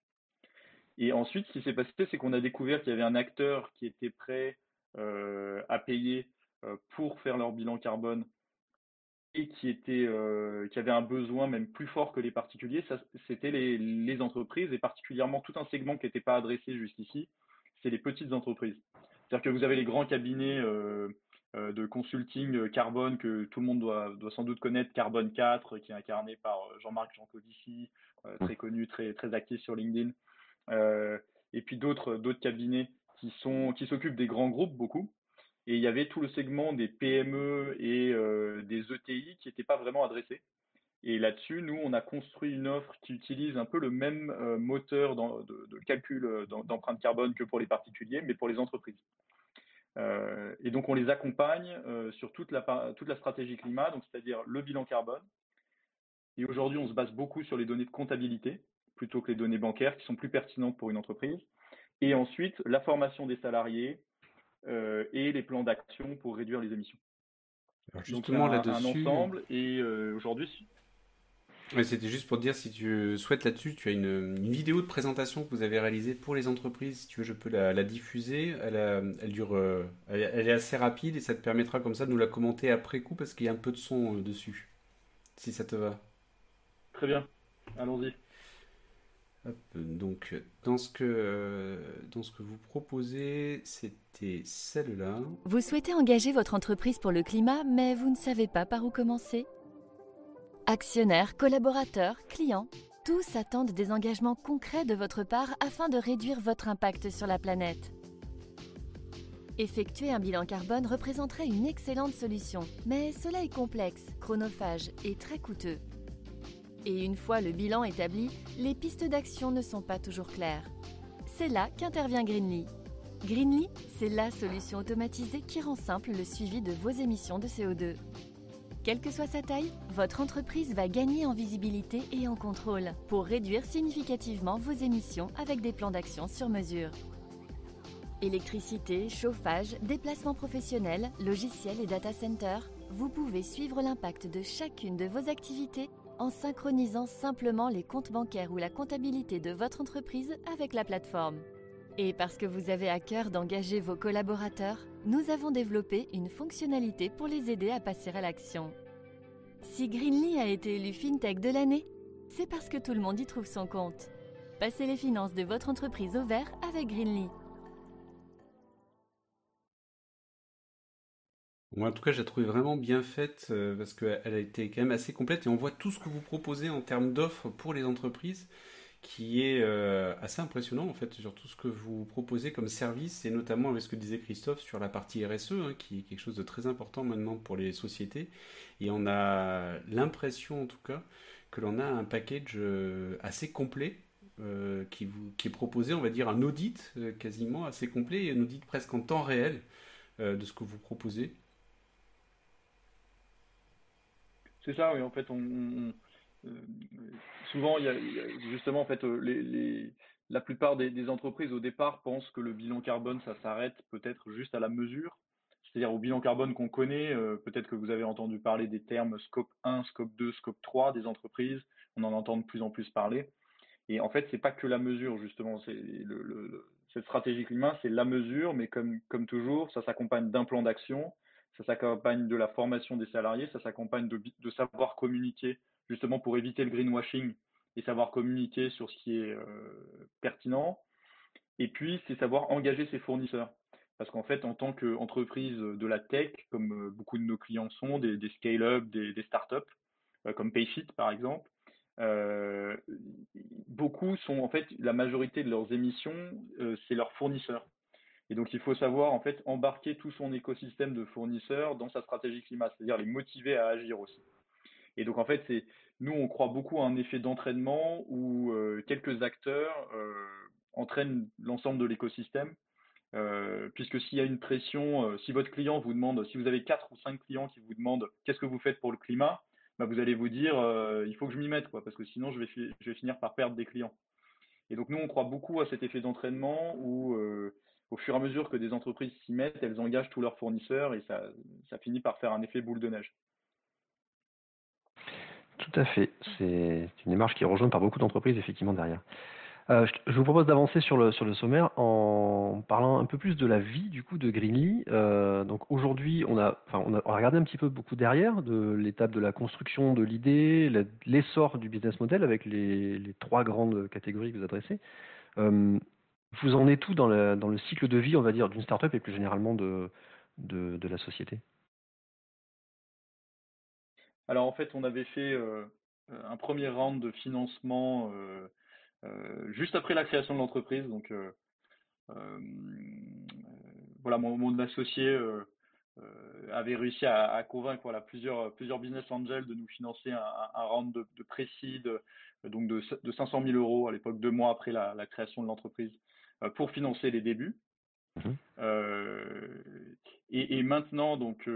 Et ensuite, ce qui s'est passé, c'est qu'on a découvert qu'il y avait un acteur qui était prêt euh, à payer euh, pour faire leur bilan carbone et euh, qui avait un besoin même plus fort que les particuliers, c'était les, entreprises et particulièrement tout un segment qui n'était pas adressé jusqu'ici, c'est les petites entreprises. C'est-à-dire que vous avez les grands cabinets de consulting carbone que tout le monde doit, doit sans doute connaître, Carbone 4, qui est incarné par euh, Jean-Marc Jancovici, très connu, très très actif sur LinkedIn, et puis d'autres d'autres cabinets qui sont qui s'occupent des grands groupes beaucoup et il y avait tout le segment des PME et euh, des ETI qui n'était pas vraiment adressé. Et là-dessus, nous, on a construit une offre qui utilise un peu le même euh, moteur de, calcul euh, d'empreinte carbone que pour les particuliers, mais pour les entreprises. Et donc, on les accompagne sur toute la, toute la stratégie climat, donc c'est-à-dire le bilan carbone. Et aujourd'hui, on se base beaucoup sur les données de comptabilité plutôt que les données bancaires qui sont plus pertinentes pour une entreprise. Et ensuite, la formation des salariés, et les plans d'action pour réduire les émissions. Alors justement là-dessus, un ensemble et aujourd'hui c'était juste pour te dire, si tu souhaites là-dessus, tu as une, vidéo de présentation que vous avez réalisée pour les entreprises. Si tu veux, je peux la, diffuser. Elle, elle dure, euh, elle, est assez rapide et ça te permettra comme ça de nous la commenter après coup parce qu'il y a un peu de son euh, dessus. Si ça te va. Très bien. Allons-y. donc, dans ce, que, euh, dans ce que vous proposez, c'était celle-là. Vous souhaitez engager votre entreprise pour le climat, mais vous ne savez pas par où commencer? Actionnaires, collaborateurs, clients, tous attendent des engagements concrets de votre part afin de réduire votre impact sur la planète. Effectuer un bilan carbone représenterait une excellente solution, mais cela est complexe, chronophage et très coûteux. Et une fois le bilan établi, les pistes d'action ne sont pas toujours claires. C'est là qu'intervient Greenly. Greenly, c'est la solution automatisée qui rend simple le suivi de vos émissions de CO2. Quelle que soit sa taille, votre entreprise va gagner en visibilité et en contrôle pour réduire significativement vos émissions avec des plans d'action sur mesure. Électricité, chauffage, déplacements professionnels, logiciels et data centers, vous pouvez suivre l'impact de chacune de vos activités en synchronisant simplement les comptes bancaires ou la comptabilité de votre entreprise avec la plateforme. Et parce que vous avez à cœur d'engager vos collaborateurs, nous avons développé une fonctionnalité pour les aider à passer à l'action. Si Greenly a été élu FinTech de l'année, c'est parce que tout le monde y trouve son compte. Passez les finances de votre entreprise au vert avec Greenly. En tout cas, je la vraiment bien faite euh, parce qu'elle a été quand même assez complète et on voit tout ce que vous proposez en termes d'offres pour les entreprises qui est euh, assez impressionnant en fait sur tout ce que vous proposez comme service et notamment avec ce que disait Christophe sur la partie RSE hein, qui est quelque chose de très important maintenant pour les sociétés et on a l'impression en tout cas que l'on a un package euh, assez complet euh, qui, vous, qui est proposé, on va dire un audit quasiment assez complet et un audit presque en temps réel de ce que vous proposez. C'est ça, oui, en fait, on euh, souvent, justement en fait euh, la plupart des, entreprises au départ pensent que le bilan carbone ça s'arrête peut-être juste à la mesure, c'est-à-dire au bilan carbone qu'on connaît. Euh, peut-être que vous avez entendu parler des termes scope 1, scope 2, scope 3 des entreprises. On en entend de plus en plus parler. Et en fait, c'est pas que la mesure justement. C'est cette stratégie climat, c'est la mesure, mais comme toujours, ça s'accompagne d'un plan d'action, ça s'accompagne de la formation des salariés, ça s'accompagne de, savoir communiquer justement pour éviter le greenwashing et savoir communiquer sur ce qui est euh, pertinent. Et puis, c'est savoir engager ses fournisseurs. Parce qu'en fait, en tant qu'entreprise de la tech, comme euh, beaucoup de nos clients sont, des, scale-up, des, des startups, euh, comme Payfit par exemple, beaucoup sont en fait, la majorité de leurs émissions, c'est leurs fournisseurs. Et donc, il faut savoir en fait embarquer tout son écosystème de fournisseurs dans sa stratégie climat, c'est-à-dire les motiver à agir aussi. Et donc en fait, c'est nous on croit beaucoup à un effet d'entraînement où euh, quelques acteurs euh, entraînent l'ensemble de l'écosystème. Euh, puisque s'il y a une pression, si votre client vous demande, si vous avez quatre ou cinq clients qui vous demandent qu'est-ce que vous faites pour le climat, bah, vous allez vous dire il faut que je m'y mette parce que sinon je vais, je vais finir par perdre des clients. Et donc nous on croit beaucoup à cet effet d'entraînement où au fur et à mesure que des entreprises s'y mettent, elles engagent tous leurs fournisseurs et ça, finit par faire un effet boule de neige. Tout à fait. C'est une démarche qui est rejointe par beaucoup d'entreprises, effectivement, derrière. Euh, je, vous propose d'avancer sur le, sommaire en parlant un peu plus de la vie du coup de Greenly. Euh, donc aujourd'hui, on a, enfin, on a, regardé un petit peu beaucoup derrière de l'étape de la construction de l'idée, l'essor du business model avec les, les, trois grandes catégories que vous adressez. Euh, vous en êtes tout dans, le cycle de vie, on va dire, d'une startup et plus généralement de, la société? Alors en fait, on avait fait euh, un premier round de financement euh, euh, juste après la création de l'entreprise. Donc voilà, mon, associé avait réussi à, convaincre voilà, plusieurs, plusieurs business angels de nous financer un, round de, de précis donc de, de, 500 000 euros à l'époque, deux mois après la, création de l'entreprise, pour financer les débuts. Mmh. et, maintenant, donc,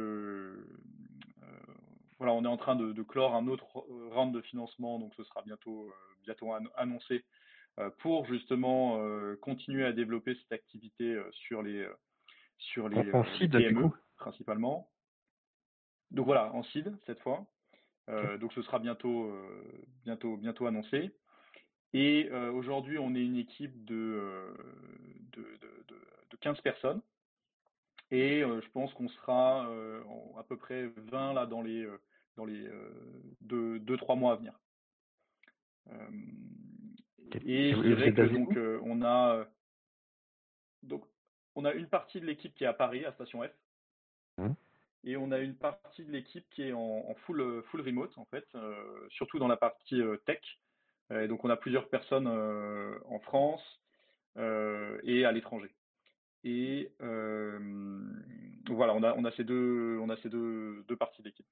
voilà, on est en train de, clore un autre euh, round de financement, donc ce sera bientôt, euh, bientôt annoncé euh, pour justement continuer à développer cette activité sur les, sur les, En, les PME coup principalement. Donc voilà, en seed cette fois. donc ce sera bientôt, bientôt, bientôt annoncé. Et aujourd'hui, on est une équipe de, de, de, de 15 personnes. Et je pense qu'on sera à peu près 20 là dans les dans les deux, deux, trois mois à venir. et je dirais que donc on a donc on a une partie de l'équipe qui est à Paris à Station F. Mmh. Et on a une partie de l'équipe qui est en, full, full remote, en fait, surtout dans la partie tech. Et donc, on a plusieurs personnes en France et à l'étranger. Et voilà, on a, on a ces deux, on a ces deux, deux parties d'équipe.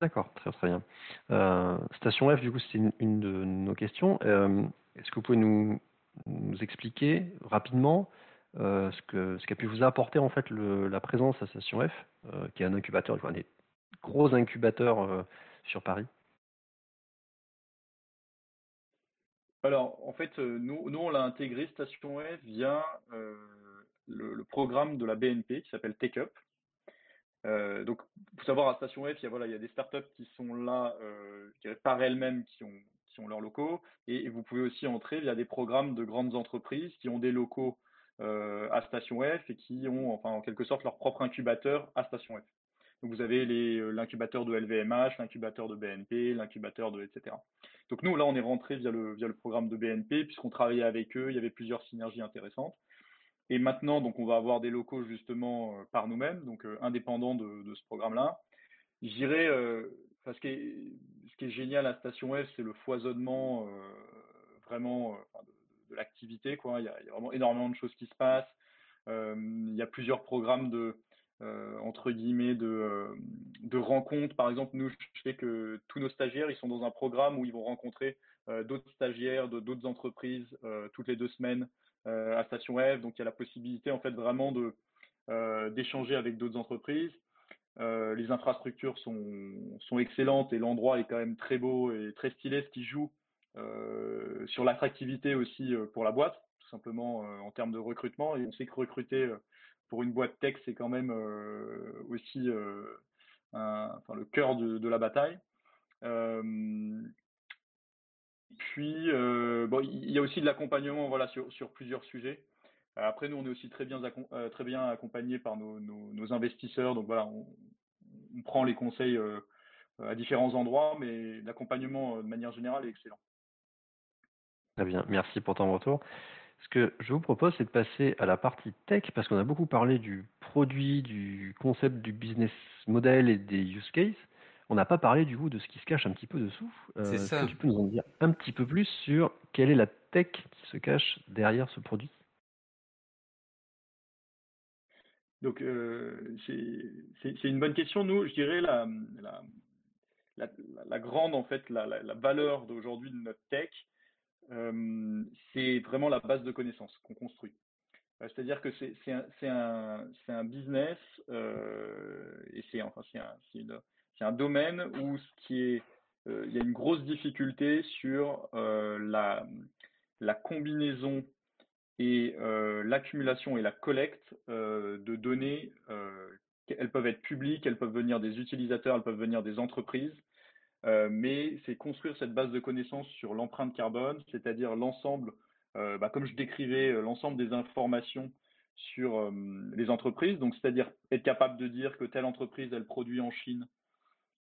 D'accord, très très bien. Euh, Station F, du coup, c'est une, de nos questions. Euh, est-ce que vous pouvez nous, nous expliquer rapidement euh, ce que ce qu'a pu vous apporter en fait la présence à Station F, qui est un incubateur, un des gros incubateurs sur Paris? Alors, en fait, nous, nous on l'a intégré Station F via le, programme de la BNP qui s'appelle Take Up. Euh, donc, faut savoir à Station F, il y a, voilà, il y a des startups qui sont là, euh, par elles-mêmes, qui ont, qui ont leurs locaux, et, vous pouvez aussi entrer via des programmes de grandes entreprises qui ont des locaux euh, à Station F et qui ont, enfin, en quelque sorte, leur propre incubateur à Station F. Donc, vous avez euh, l'incubateur de LVMH, l'incubateur de BNP, l'incubateur de etc. Donc, nous, là, on est rentré via le, via le programme de BNP, puisqu'on travaillait avec eux, il y avait plusieurs synergies intéressantes. Et maintenant, donc, on va avoir des locaux justement euh, par nous-mêmes, donc euh, indépendants de, ce programme-là. J'irai, euh, ce, qui est, ce qui est génial à Station F, c'est le foisonnement euh, vraiment l'activité. Quoi. Il, y a, vraiment énormément de choses qui se passent. il y a plusieurs programmes de, entre guillemets, de, de rencontres. Par exemple, nous, je sais que tous nos stagiaires, ils sont dans un programme où ils vont rencontrer d'autres stagiaires de d'autres entreprises toutes les deux semaines. Euh, à Station F. Donc il y a la possibilité en fait vraiment de euh, d'échanger avec d'autres entreprises. Euh, les infrastructures sont, sont excellentes et l'endroit est quand même très beau et très stylé, ce qui joue euh, sur l'attractivité aussi pour la boîte, tout simplement en termes de recrutement. Et on sait que recruter pour une boîte tech, c'est quand même aussi le cœur de, la bataille. Puis, euh, bon, il y a aussi de l'accompagnement voilà, sur, plusieurs sujets. Euh, après, nous, on est aussi très bien, euh, accompagnés par nos, investisseurs. Donc voilà, on, prend les conseils euh, à différents endroits, mais l'accompagnement, de manière générale, est excellent. Très bien, merci pour ton retour. Ce que je vous propose, c'est de passer à la partie tech, parce qu'on a beaucoup parlé du produit, du concept du business model et des use cases. On n'a pas parlé du coup de ce qui se cache un petit peu dessous. Euh, c'est ça. Que tu peux nous en dire un petit peu plus sur quelle est la tech qui se cache derrière ce produit? Donc, euh, c'est une bonne question. Nous, je dirais la, la, la, la grande, en fait, la, valeur d'aujourd'hui de notre tech, euh, c'est vraiment la base de connaissances qu'on construit. Euh, c'est-à-dire que c'est un, business euh, et c'est enfin, un, un domaine où ce qui est, euh, il y a une grosse difficulté sur la, combinaison et l'accumulation et la collecte de données. Elles peuvent être publiques, elles peuvent venir des utilisateurs, elles peuvent venir des entreprises. Euh, mais c'est construire cette base de connaissances sur l'empreinte carbone, c'est-à-dire l'ensemble, bah, comme je décrivais, l'ensemble des informations sur les entreprises. Donc, c'est-à-dire être capable de dire que telle entreprise, elle produit en Chine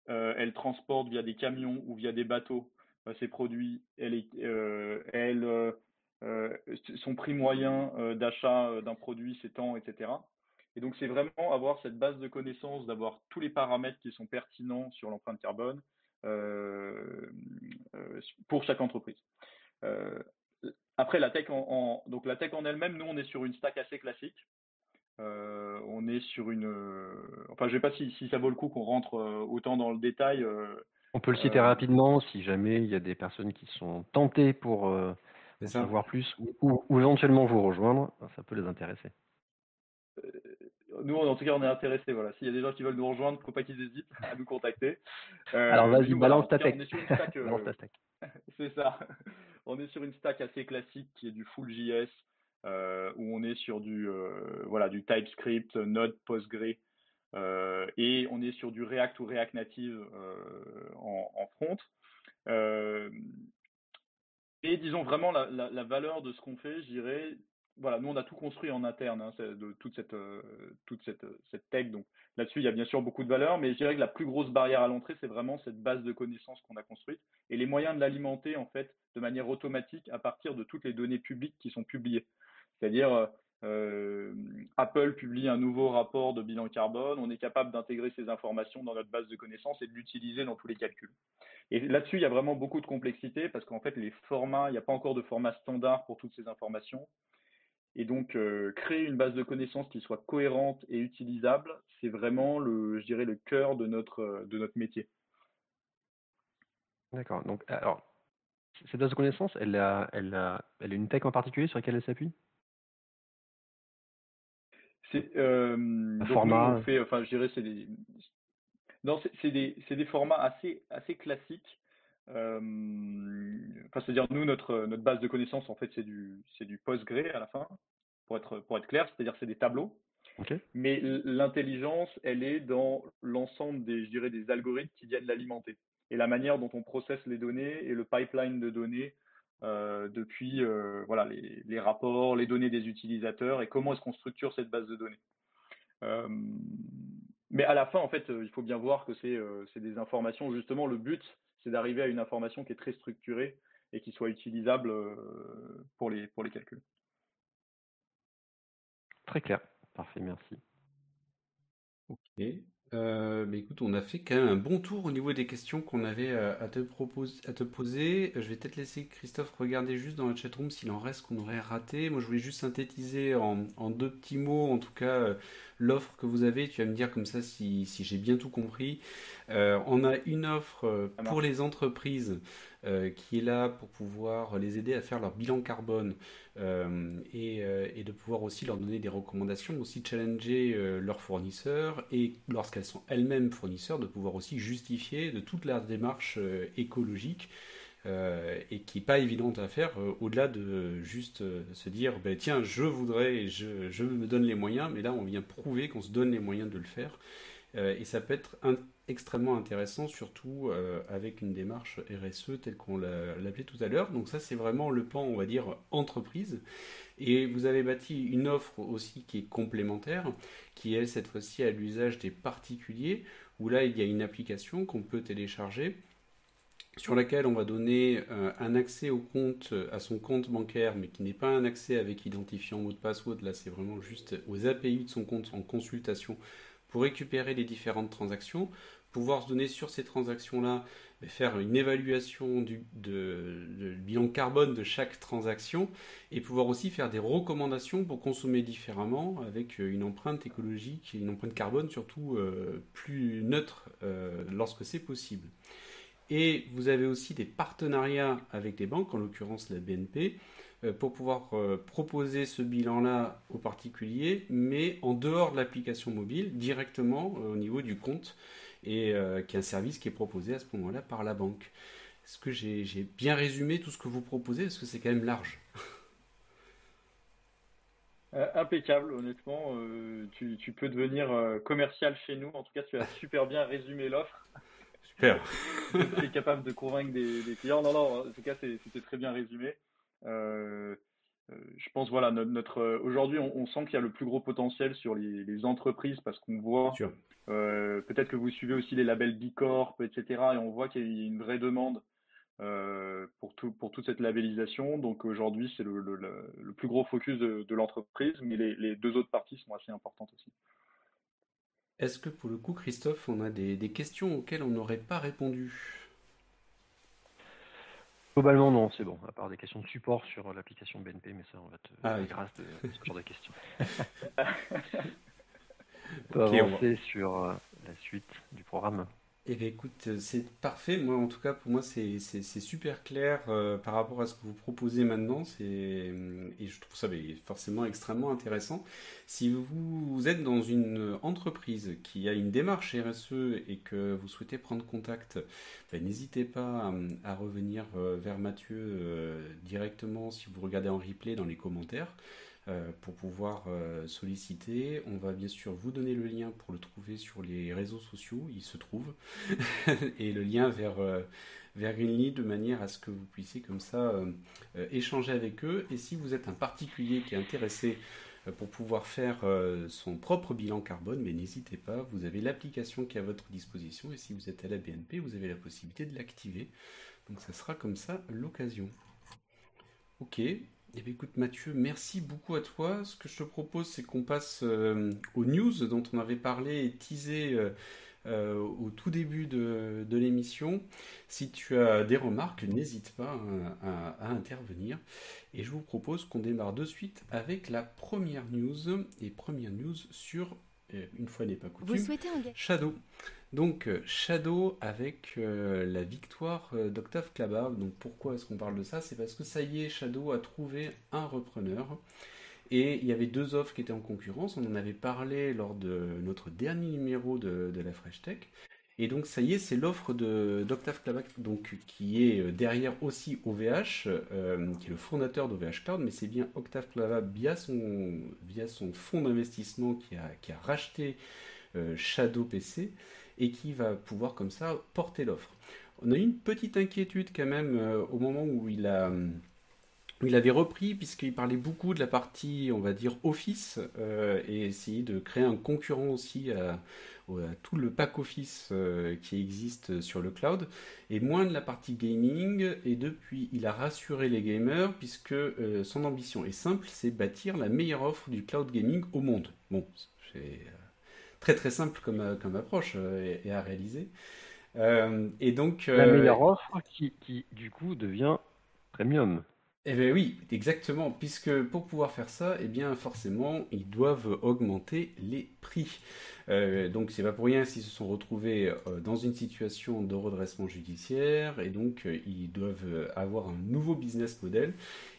euh, elle transporte via des camions ou via des bateaux euh, ses produits, euh, son prix moyen d'achat d'un produit, temps, etc. Et donc, c'est vraiment avoir cette base de connaissances, d'avoir tous les paramètres qui sont pertinents sur l'empreinte carbone euh, euh, pour chaque entreprise. Euh, après, la tech en, donc la tech en elle-même, nous, on est sur une stack assez classique. Euh, on est sur une. Euh, enfin, je ne sais pas si, si, ça vaut le coup qu'on rentre euh, autant dans le détail. on peut le citer rapidement si jamais il y a des personnes qui sont tentées pour savoir plus ou, ou, éventuellement vous rejoindre, ça peut les intéresser. Nous, en tout cas, on est intéressés. Voilà. S'il y a des gens qui veulent nous rejoindre, il ne faut pas qu'ils hésitent à nous contacter. Alors, vas-y, balance ta tech. C'est ça. On est sur une stack assez classique qui est du full JS, où on est sur du, voilà, du TypeScript, Node, Postgre, et on est sur du React ou React Native en, en, front. et disons vraiment la, la, la valeur de ce qu'on fait, je dirais, voilà, nous on a tout construit en interne, hein, de toute cette euh, toute cette, cette tech. Donc là-dessus, il y a bien sûr beaucoup de valeur, mais je dirais que la plus grosse barrière à l'entrée, c'est vraiment cette base de connaissances qu'on a construite et les moyens de l'alimenter en fait de manière automatique à partir de toutes les données publiques qui sont publiées. C'est-à-dire euh, Apple publie un nouveau rapport de bilan carbone, on est capable d'intégrer ces informations dans notre base de connaissances et de l'utiliser dans tous les calculs. Et là-dessus, il y a vraiment beaucoup de complexité parce qu'en fait, les formats, il n'y a pas encore de format standard pour toutes ces informations. Et donc, euh, créer une base de connaissances qui soit cohérente et utilisable, c'est vraiment le, je dirais, le cœur de notre, euh, de notre métier. D'accord. Donc, alors, cette base de connaissances, elle a, elle a, elle a une tech en particulier sur laquelle elle s'appuie? C'est euh, format. fait, enfin, je dirais, c'est des, non, c'est des, des, formats assez, assez classiques. Euh, enfin, c'est-à-dire nous notre notre base de connaissances en fait c'est du c'est du Postgre à la fin pour être pour être clair, c'est-à-dire c'est des tableaux. Mais l'intelligence, elle est dans l'ensemble des je dirais des algorithmes qui viennent l'alimenter et la manière dont on processe les données et le pipeline de données euh, depuis euh, voilà les, les, rapports, les données des utilisateurs et comment est-ce qu'on structure cette base de données. Euh, mais à la fin, en fait, il faut bien voir que c'est des informations. Justement, le but, c'est d'arriver à une information qui est très structurée et qui soit utilisable euh, pour les, pour les calculs. Très clair. Parfait, merci. Ok. Euh, mais écoute, on a fait quand même un bon tour au niveau des questions qu'on avait euh, à te, proposer, à te poser. Je vais peut-être laisser Christophe regarder juste dans la chatroom s'il en reste qu'on aurait raté. Moi, je voulais juste synthétiser en, en deux petits mots, en tout cas, l'offre que vous avez. Tu vas me dire comme ça si, si j'ai bien tout compris. Euh, on a une offre euh, pour les entreprises euh, qui est là pour pouvoir les aider à faire leur bilan carbone et, et, de pouvoir aussi leur donner des recommandations, aussi challenger leurs fournisseurs et lorsqu'elles sont elles-mêmes fournisseurs, de pouvoir aussi justifier de toute leur démarche écologique. et qui n'est pas évidente à faire au-delà de juste se dire ben, tiens je voudrais je, je, me donne les moyens mais là on vient prouver qu'on se donne les moyens de le faire et ça peut être un, extrêmement intéressant, surtout euh, avec une démarche RSE telle qu'on l'appelait tout à l'heure. Donc ça, c'est vraiment le pan, on va dire, entreprise. Et vous avez bâti une offre aussi qui est complémentaire, qui est cette fois-ci à l'usage des particuliers, où là, il y a une application qu'on peut télécharger sur laquelle on va donner euh, un accès au compte, à son compte bancaire, mais qui n'est pas un accès avec identifiant mot de passe Là, c'est vraiment juste aux API de son compte en consultation pour récupérer les différentes transactions, pouvoir se donner sur ces transactions-là, faire une évaluation du bilan carbone de chaque transaction et pouvoir aussi faire des recommandations pour consommer différemment avec euh, une empreinte écologique et une empreinte carbone surtout euh, plus neutre euh, lorsque c'est possible. Et vous avez aussi des partenariats avec des banques, en l'occurrence la BNP, pour pouvoir proposer ce bilan-là aux particuliers, mais en dehors de l'application mobile, directement au niveau du compte et euh, qui est un service qui est proposé à ce moment-là par la banque. Est-ce que j'ai bien résumé tout ce que vous proposez Parce que c'est quand même large? Euh, impeccable, honnêtement. Euh, tu, tu, peux devenir commercial chez nous. En tout cas, tu as super bien résumé l'offre. Super. tu es capable de convaincre des, des, clients. Non, non, en tout cas, c'était très bien résumé. Je pense, voilà, notre, aujourd'hui, on, on, sent qu'il y a le plus gros potentiel sur les, les entreprises parce qu'on voit euh, peut-être que vous suivez aussi les labels Bicorp, etc. Et on voit qu'il y a une vraie demande euh, pour, tout, pour toute cette labellisation. Donc aujourd'hui, c'est le, le, plus gros focus de, l'entreprise, mais les, les, deux autres parties sont assez importantes aussi. Est-ce que pour le coup, Christophe, on a des, des questions auxquelles on n'aurait pas répondu? Globalement, non, c'est bon, à part des questions de support sur l'application BNP, mais ça, on va te ah, grâce de ce genre de questions. On peut avancer sur euh, la suite du programme. Eh bien, écoute, euh, c'est parfait. Moi, en tout cas, pour moi, c'est super clair euh, par rapport à ce que vous proposez maintenant. Et je trouve ça forcément extrêmement intéressant. Si vous, êtes dans une entreprise qui a une démarche RSE et que vous souhaitez prendre contact, ben, n'hésitez pas à, revenir vers Mathieu directement si vous regardez en replay dans les commentaires. Pour pouvoir solliciter. On va bien sûr vous donner le lien pour le trouver sur les réseaux sociaux, il se trouve, et le lien vers, vers Greenly de manière à ce que vous puissiez comme ça échanger avec eux. Et si vous êtes un particulier qui est intéressé euh, pour pouvoir faire euh, son propre bilan carbone, mais n'hésitez pas, vous avez l'application qui est à votre disposition et si vous êtes à la BNP, vous avez la possibilité de l'activer. Donc ça sera comme ça l'occasion. Ok, eh écoute Mathieu, merci beaucoup à toi. Ce que je te propose, c'est qu'on passe euh, aux news dont on avait parlé et teasé euh, au tout début de, l'émission. Si tu as des remarques, n'hésite pas hein, à, intervenir. Et je vous propose qu'on démarre de suite avec la première news. Et première news sur, euh, une fois n'est pas coutume, Shadow. Donc euh, Shadow avec la victoire d'Octave Klaba. Donc pourquoi est-ce qu'on parle de ça? C'est parce que ça y est, Shadow a trouvé un repreneur. Et il y avait deux offres qui étaient en concurrence. On en avait parlé lors de notre dernier numéro de, la Fresh Tech. Et donc ça y est, c'est l'offre d'Octave Clabac, donc qui est euh, derrière aussi OVH, euh, qui est le fondateur d'OVH Cloud, mais c'est bien Octave Clabac via son, fonds d'investissement qui a, racheté euh, Shadow PC et qui va pouvoir comme ça porter l'offre. On a eu une petite inquiétude quand même au moment où il a il avait repris puisqu'il parlait beaucoup de la partie, on va dire, Office euh, et essayer de créer un concurrent aussi à, tout le pack Office euh, qui existe sur le cloud et moins de la partie gaming. Et depuis, il a rassuré les gamers puisque euh, son ambition est simple, c'est bâtir la meilleure offre du cloud gaming au monde. Bon, c'est très très simple comme, comme approche et, à réaliser. et donc la meilleure offre qui, qui du coup devient premium. Eh bien oui, exactement, puisque pour pouvoir faire ça, eh bien forcément, ils doivent augmenter les prix. Euh, donc c'est pas pour rien s'ils se sont retrouvés euh, dans une situation de redressement judiciaire et donc euh, ils doivent avoir un nouveau business model.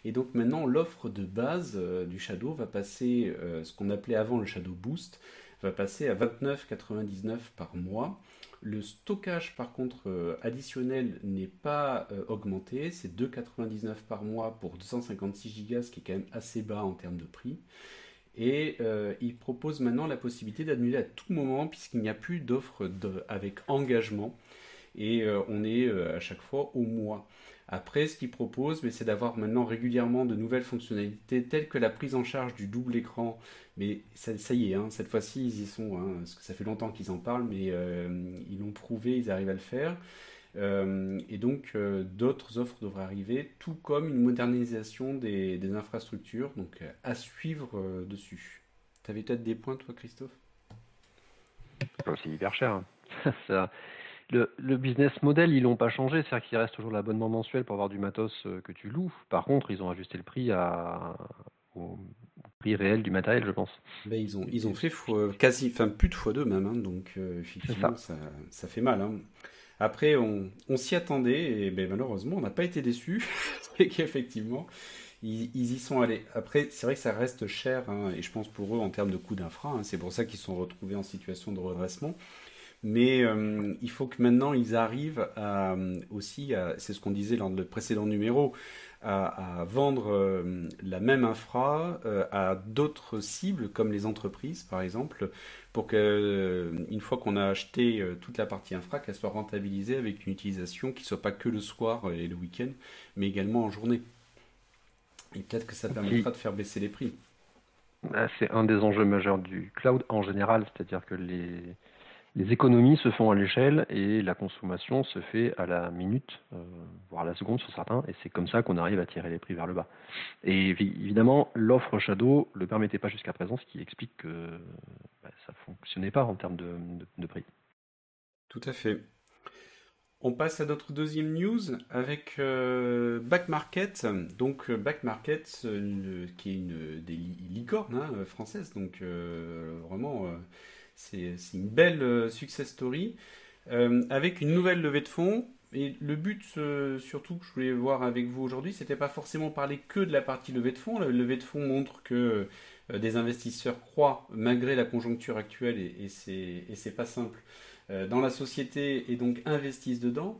Et donc maintenant l'offre de base du Shadow va passer, ce qu'on appelait avant le Shadow Boost, va passer à 29,99 par mois. Le stockage, par contre, euh, additionnel n'est pas euh, augmenté. C'est 2,99 par mois pour 256 Go, ce qui est quand même assez bas en termes de prix. Et euh, il propose maintenant la possibilité d'annuler à tout moment, puisqu'il n'y a plus d'offres avec engagement. Et on est à chaque fois au mois. Après, ce qu'il propose, c'est d'avoir maintenant régulièrement de nouvelles fonctionnalités telles que la prise en charge du double écran. Mais ça, y est, hein, cette fois-ci, ils y sont. Hein, ça fait longtemps qu'ils en parlent, mais euh, ils l'ont prouvé, ils arrivent à le faire. Euh, et donc, euh, d'autres offres devraient arriver, tout comme une modernisation des, infrastructures. Donc, à suivre dessus. Tu avais peut-être des points, toi, Christophe? C'est hyper cher. Hein. le, business model, ils l'ont pas changé, c'est-à-dire qu'il reste toujours l'abonnement mensuel pour avoir du matos euh, que tu loues. Par contre, ils ont ajusté le prix à, au prix réel du matériel, je pense. Ben, ils ont ils ont fait quasi, enfin plus de fois deux même, hein, donc euh, effectivement ça. Ça, fait mal. Hein. Après, on, s'y attendait et ben, malheureusement, on n'a pas été déçus. et qu'effectivement, ils, y sont allés. Après, c'est vrai que ça reste cher, hein, et je pense pour eux en termes de coût d'infra, c'est pour ça qu'ils sont retrouvés en situation de redressement. Mais euh, il faut que maintenant ils arrivent à, aussi, c'est ce qu'on disait dans le précédent numéro, à, vendre euh, la même infra euh, à d'autres cibles comme les entreprises par exemple, pour que une fois qu'on a acheté toute la partie infra, qu'elle soit rentabilisée avec une utilisation qui soit pas que le soir et le week-end, mais également en journée. Et peut-être que ça permettra de faire baisser les prix. Bah, c'est un des enjeux majeurs du cloud en général, c'est-à-dire que les les économies se font à l'échelle et la consommation se fait à la minute, euh, voire à la seconde sur certains, et c'est comme ça qu'on arrive à tirer les prix vers le bas. Et évidemment, l'offre Shadow ne le permettait pas jusqu'à présent, ce qui explique que bah, ça ne fonctionnait pas en termes de, prix. Tout à fait. On passe à notre deuxième news avec euh, Back Market. Donc euh, Back Market, qui est une des licornes hein, françaises, donc vraiment c'est une belle euh, success story euh, avec une nouvelle levée de fonds. Et le but, euh, surtout, que je voulais voir avec vous aujourd'hui, c'était pas forcément parler que de la partie levée de fonds. La levée de fonds montre que des investisseurs croient, malgré la conjoncture actuelle, et, c'est pas simple, dans la société et donc investissent dedans.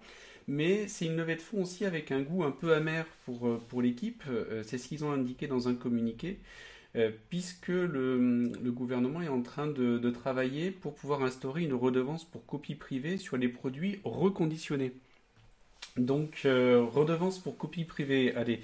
Mais c'est une levée de fonds aussi avec un goût un peu amer pour l'équipe. c'est ce qu'ils ont indiqué dans un communiqué. Puisque le, gouvernement est en train de, travailler pour pouvoir instaurer une redevance pour copie privée sur les produits reconditionnés. Donc, redevance pour copie privée, allez,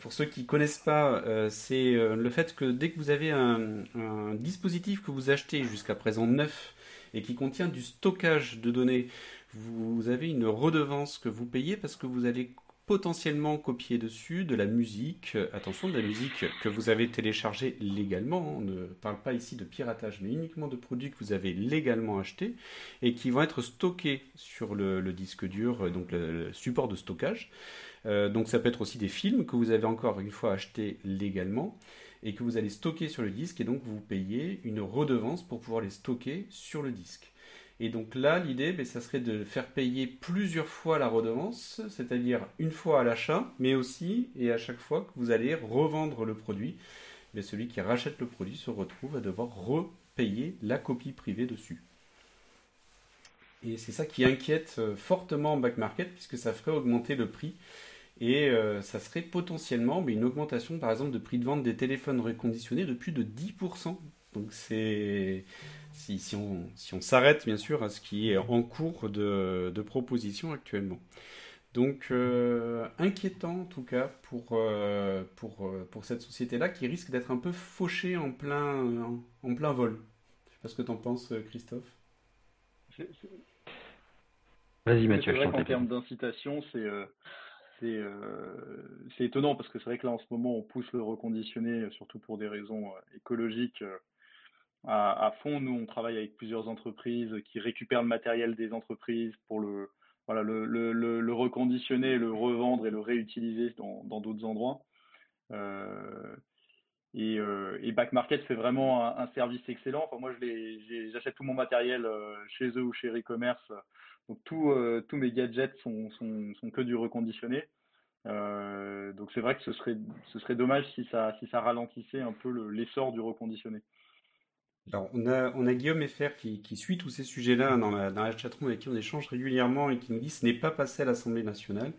pour ceux qui ne connaissent pas, c'est le fait que dès que vous avez un, un dispositif que vous achetez jusqu'à présent neuf et qui contient du stockage de données, vous avez une redevance que vous payez parce que vous allez potentiellement copier dessus de la musique, attention, de la musique que vous avez téléchargée légalement, on ne parle pas ici de piratage, mais uniquement de produits que vous avez légalement achetés et qui vont être stockés sur le, disque dur, euh, donc le, support de stockage. Euh, donc ça peut être aussi des films que vous avez encore une fois achetés légalement et que vous allez stocker sur le disque et donc vous payez une redevance pour pouvoir les stocker sur le disque. Et donc là, l'idée, ben, ça serait de faire payer plusieurs fois la redevance, c'est-à-dire une fois à l'achat, mais aussi et à chaque fois que vous allez revendre le produit, ben, celui qui rachète le produit se retrouve à devoir repayer la copie privée dessus. Et c'est ça qui inquiète euh, fortement en back market, puisque ça ferait augmenter le prix. Et euh, ça serait potentiellement ben, une augmentation, par exemple, de prix de vente des téléphones reconditionnés de plus de 10%. Donc c'est si, on, si on s'arrête bien sûr à ce qui est en cours de, de proposition actuellement. Donc euh, inquiétant en tout cas pour, euh, pour, euh, pour cette société-là qui risque d'être un peu fauchée en plein, en, plein vol. Je sais pas ce que tu en penses Christophe. Vas-y Mathieu. C'est vrai qu'en termes d'incitation, c'est c'est étonnant parce que c'est vrai que là en ce moment on pousse le reconditionné surtout pour des raisons écologiques à, fond. Nous, on travaille avec plusieurs entreprises qui récupèrent le matériel des entreprises pour le, voilà, le, reconditionner, le revendre et le réutiliser dans d'autres endroits. Euh, et, euh, Back Market fait vraiment un, service excellent. Enfin, moi, j'achète tout mon matériel euh, chez eux ou chez e-commerce. Donc, euh, tous mes gadgets sont, sont, sont, que du reconditionné. donc, c'est vrai que ce serait, ce serait dommage si ça, si ça ralentissait un peu l'essor du reconditionné. Alors, on a, Guillaume Effer qui, suit tous ces sujets-là dans la, dans la chatroom avec qui on échange régulièrement et qui nous dit ce n'est pas passé à l'Assemblée nationale.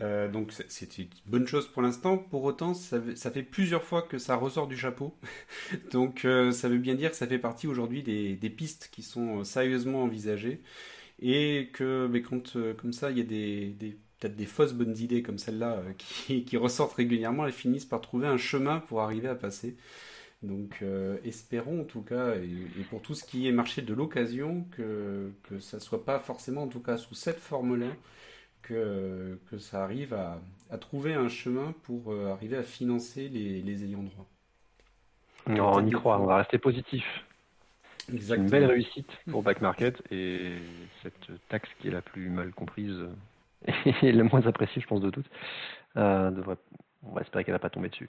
Euh, donc c'est une bonne chose pour l'instant. Pour autant, ça, fait plusieurs fois que ça ressort du chapeau. donc euh, ça veut bien dire que ça fait partie aujourd'hui des, pistes qui sont sérieusement envisagées et que quand euh, comme ça il y a des, des peut-être des fausses bonnes idées comme celle-là qui, qui ressortent régulièrement, elles finissent par trouver un chemin pour arriver à passer. Donc euh, espérons en tout cas, et, pour tout ce qui est marché de l'occasion, que, que ça ne soit pas forcément, en tout cas sous cette forme-là, que, que ça arrive à, à trouver un chemin pour euh, arriver à financer les, les ayants droit. on y croit, on va rester positif. C'est une belle réussite pour Back Market et cette taxe qui est la plus mal comprise et la moins appréciée, je pense, de toutes, euh, devrait on va espérer qu'elle va pas tomber dessus.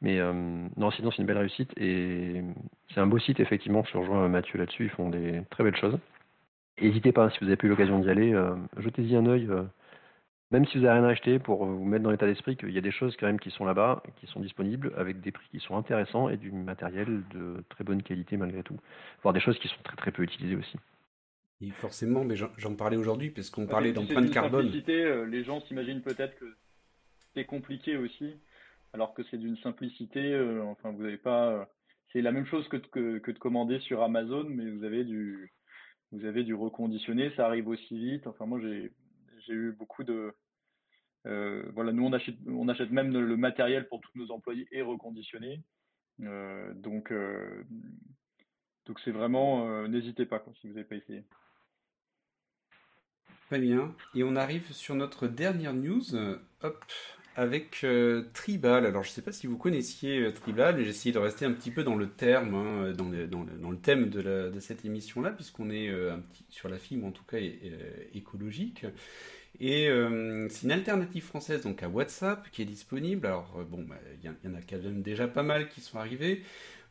Mais euh, non, sinon c'est une belle réussite et c'est un beau site effectivement. Je rejoins Mathieu là-dessus. Ils font des très belles choses. N'hésitez pas si vous n'avez pas eu l'occasion d'y aller, euh, jetez-y un œil. Euh, même si vous n'avez rien acheté, pour vous mettre dans l'état d'esprit qu'il y a des choses quand même qui sont là-bas, qui sont disponibles avec des prix qui sont intéressants et du matériel de très bonne qualité malgré tout. Voire des choses qui sont très très peu utilisées aussi. Et forcément, mais j'en parlais aujourd'hui parce qu'on parlait d'empreinte carbone. Les gens s'imaginent peut-être que c'est compliqué aussi, alors que c'est d'une simplicité. Euh, enfin, vous n'avez pas. Euh, c'est la même chose que, de commander sur Amazon, mais vous avez du, vous avez du reconditionné, ça arrive aussi vite. Enfin, moi, j'ai, j'ai eu beaucoup de. Euh, voilà, nous, on achète, on achète même le matériel pour tous nos employés et reconditionné. donc, donc c'est vraiment. n'hésitez pas si vous n'avez pas essayé. Très bien. Et on arrive sur notre dernière news. Hop, avec euh, Tribal. Alors, je ne sais pas si vous connaissiez euh, Tribal, mais j'ai essayé de rester un petit peu dans le terme, hein, dans, le, dans, le, thème de, cette émission-là, puisqu'on est euh, un petit, sur la fibre, en tout cas écologique. Et c'est une alternative française donc à WhatsApp qui est disponible. Alors, bon, bah, il y, en a quand même déjà pas mal qui sont arrivés.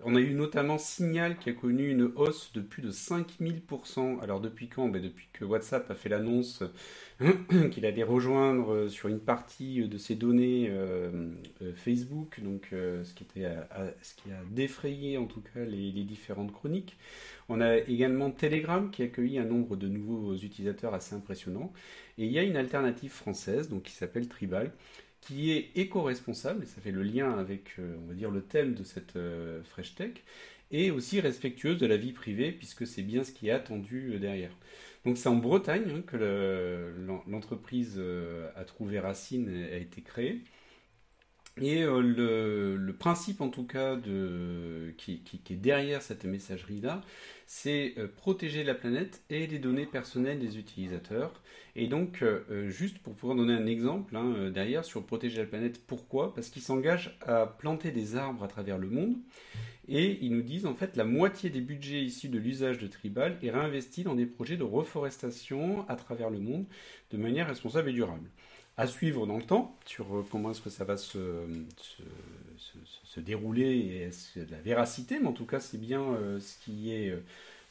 On a eu notamment Signal qui a connu une hausse de plus de 5000%. Alors depuis quand? Ben Depuis que WhatsApp a fait l'annonce qu'il allait rejoindre euh, sur une partie de ses données euh, euh, Facebook, donc ce, qui a défrayé en tout cas les, les, différentes chroniques. On a également Telegram qui a accueilli un nombre de nouveaux utilisateurs assez impressionnant. Et il y a une alternative française donc qui s'appelle Tribal qui est éco-responsable, et ça fait le lien avec, on va dire, le thème de cette Fresh Tech, et aussi respectueuse de la vie privée, puisque c'est bien ce qui est attendu derrière. Donc c'est en Bretagne hein, que l'entreprise a trouvé racine et a été créée. Et euh, le, principe, en tout cas, qui, est derrière cette messagerie-là, c'est euh, protéger la planète et les données personnelles des utilisateurs. Et donc, euh, juste pour pouvoir donner un exemple, hein, derrière, sur protéger la planète, pourquoi? Parce qu'ils s'engagent à planter des arbres à travers le monde. Et ils nous disent, en fait, la moitié des budgets issus de l'usage de Tribal est réinvesti dans des projets de reforestation à travers le monde de manière responsable et durable à suivre dans le temps sur euh, comment est-ce que ça va se, se, dérouler et la véracité, mais en tout cas c'est bien euh, ce qui est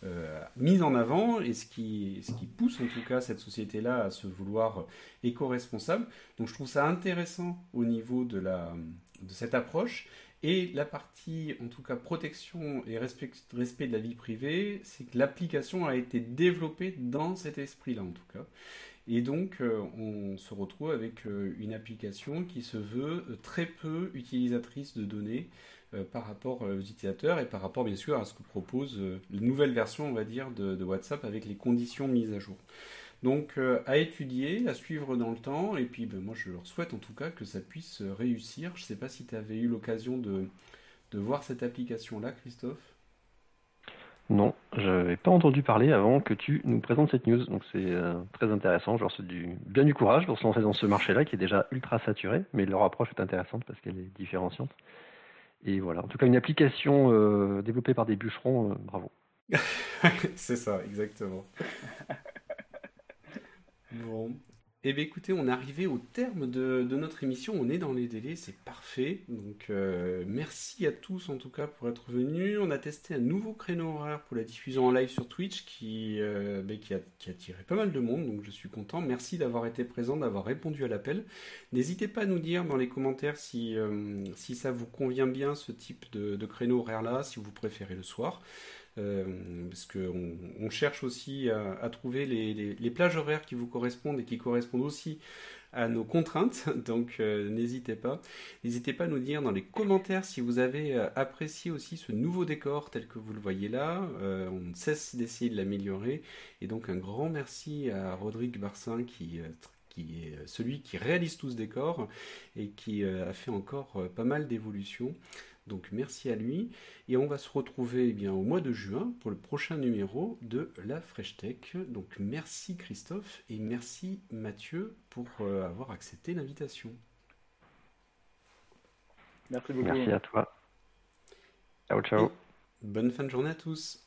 euh, mis en avant et ce qui, ce qui pousse en tout cas cette société-là à se vouloir éco-responsable. Donc je trouve ça intéressant au niveau de, la, de cette approche. Et la partie, en tout cas, protection et respect, respect de la vie privée, c'est que l'application a été développée dans cet esprit-là, en tout cas. Et donc, euh, on se retrouve avec euh, une application qui se veut euh, très peu utilisatrice de données par rapport aux utilisateurs et par rapport, bien sûr, à ce que propose la nouvelle version, on va dire, de, WhatsApp avec les conditions mises à jour. Donc, à étudier, à suivre dans le temps, et puis ben, moi, je leur souhaite en tout cas que ça puisse réussir. Je ne sais pas si tu avais eu l'occasion de, de voir cette application-là, Christophe? Non, je n'avais pas entendu parler avant que tu nous présentes cette news, donc c'est euh, très intéressant. Genre, c'est du, bien du courage pour se lancer dans ce marché-là qui est déjà ultra saturé, mais leur approche est intéressante parce qu'elle est différenciante. Et voilà, en tout cas, une application euh, développée par des bûcherons, euh, bravo. c'est ça, exactement. bon, eh bien écoutez, on est arrivé au terme de, notre émission, on est dans les délais, c'est parfait. Donc euh, merci à tous en tout cas pour être venus. On a testé un nouveau créneau horaire pour la diffusion en live sur Twitch qui, euh, ben, qui, a, attiré pas mal de monde, donc je suis content. Merci d'avoir été présent, d'avoir répondu à l'appel. N'hésitez pas à nous dire dans les commentaires si, euh, ça vous convient bien ce type de créneau horaire là, si vous préférez le soir. Euh, parce qu'on on cherche aussi à, trouver les, plages horaires qui vous correspondent et qui correspondent aussi à nos contraintes, donc euh, n'hésitez pas. N'hésitez pas à nous dire dans les commentaires si vous avez euh, apprécié aussi ce nouveau décor tel que vous le voyez là. on ne cesse d'essayer de l'améliorer. Et donc un grand merci à Rodrigue Barsin qui qui est celui qui réalise tout ce décor et qui a fait encore pas mal d'évolutions. Donc merci à lui. Et on va se retrouver eh bien, au mois de juin pour le prochain numéro de la Fresh Tech. Donc merci Christophe et merci Mathieu pour euh, avoir accepté l'invitation. Merci beaucoup. Merci à toi. Ciao, ciao. bonne fin de journée à tous.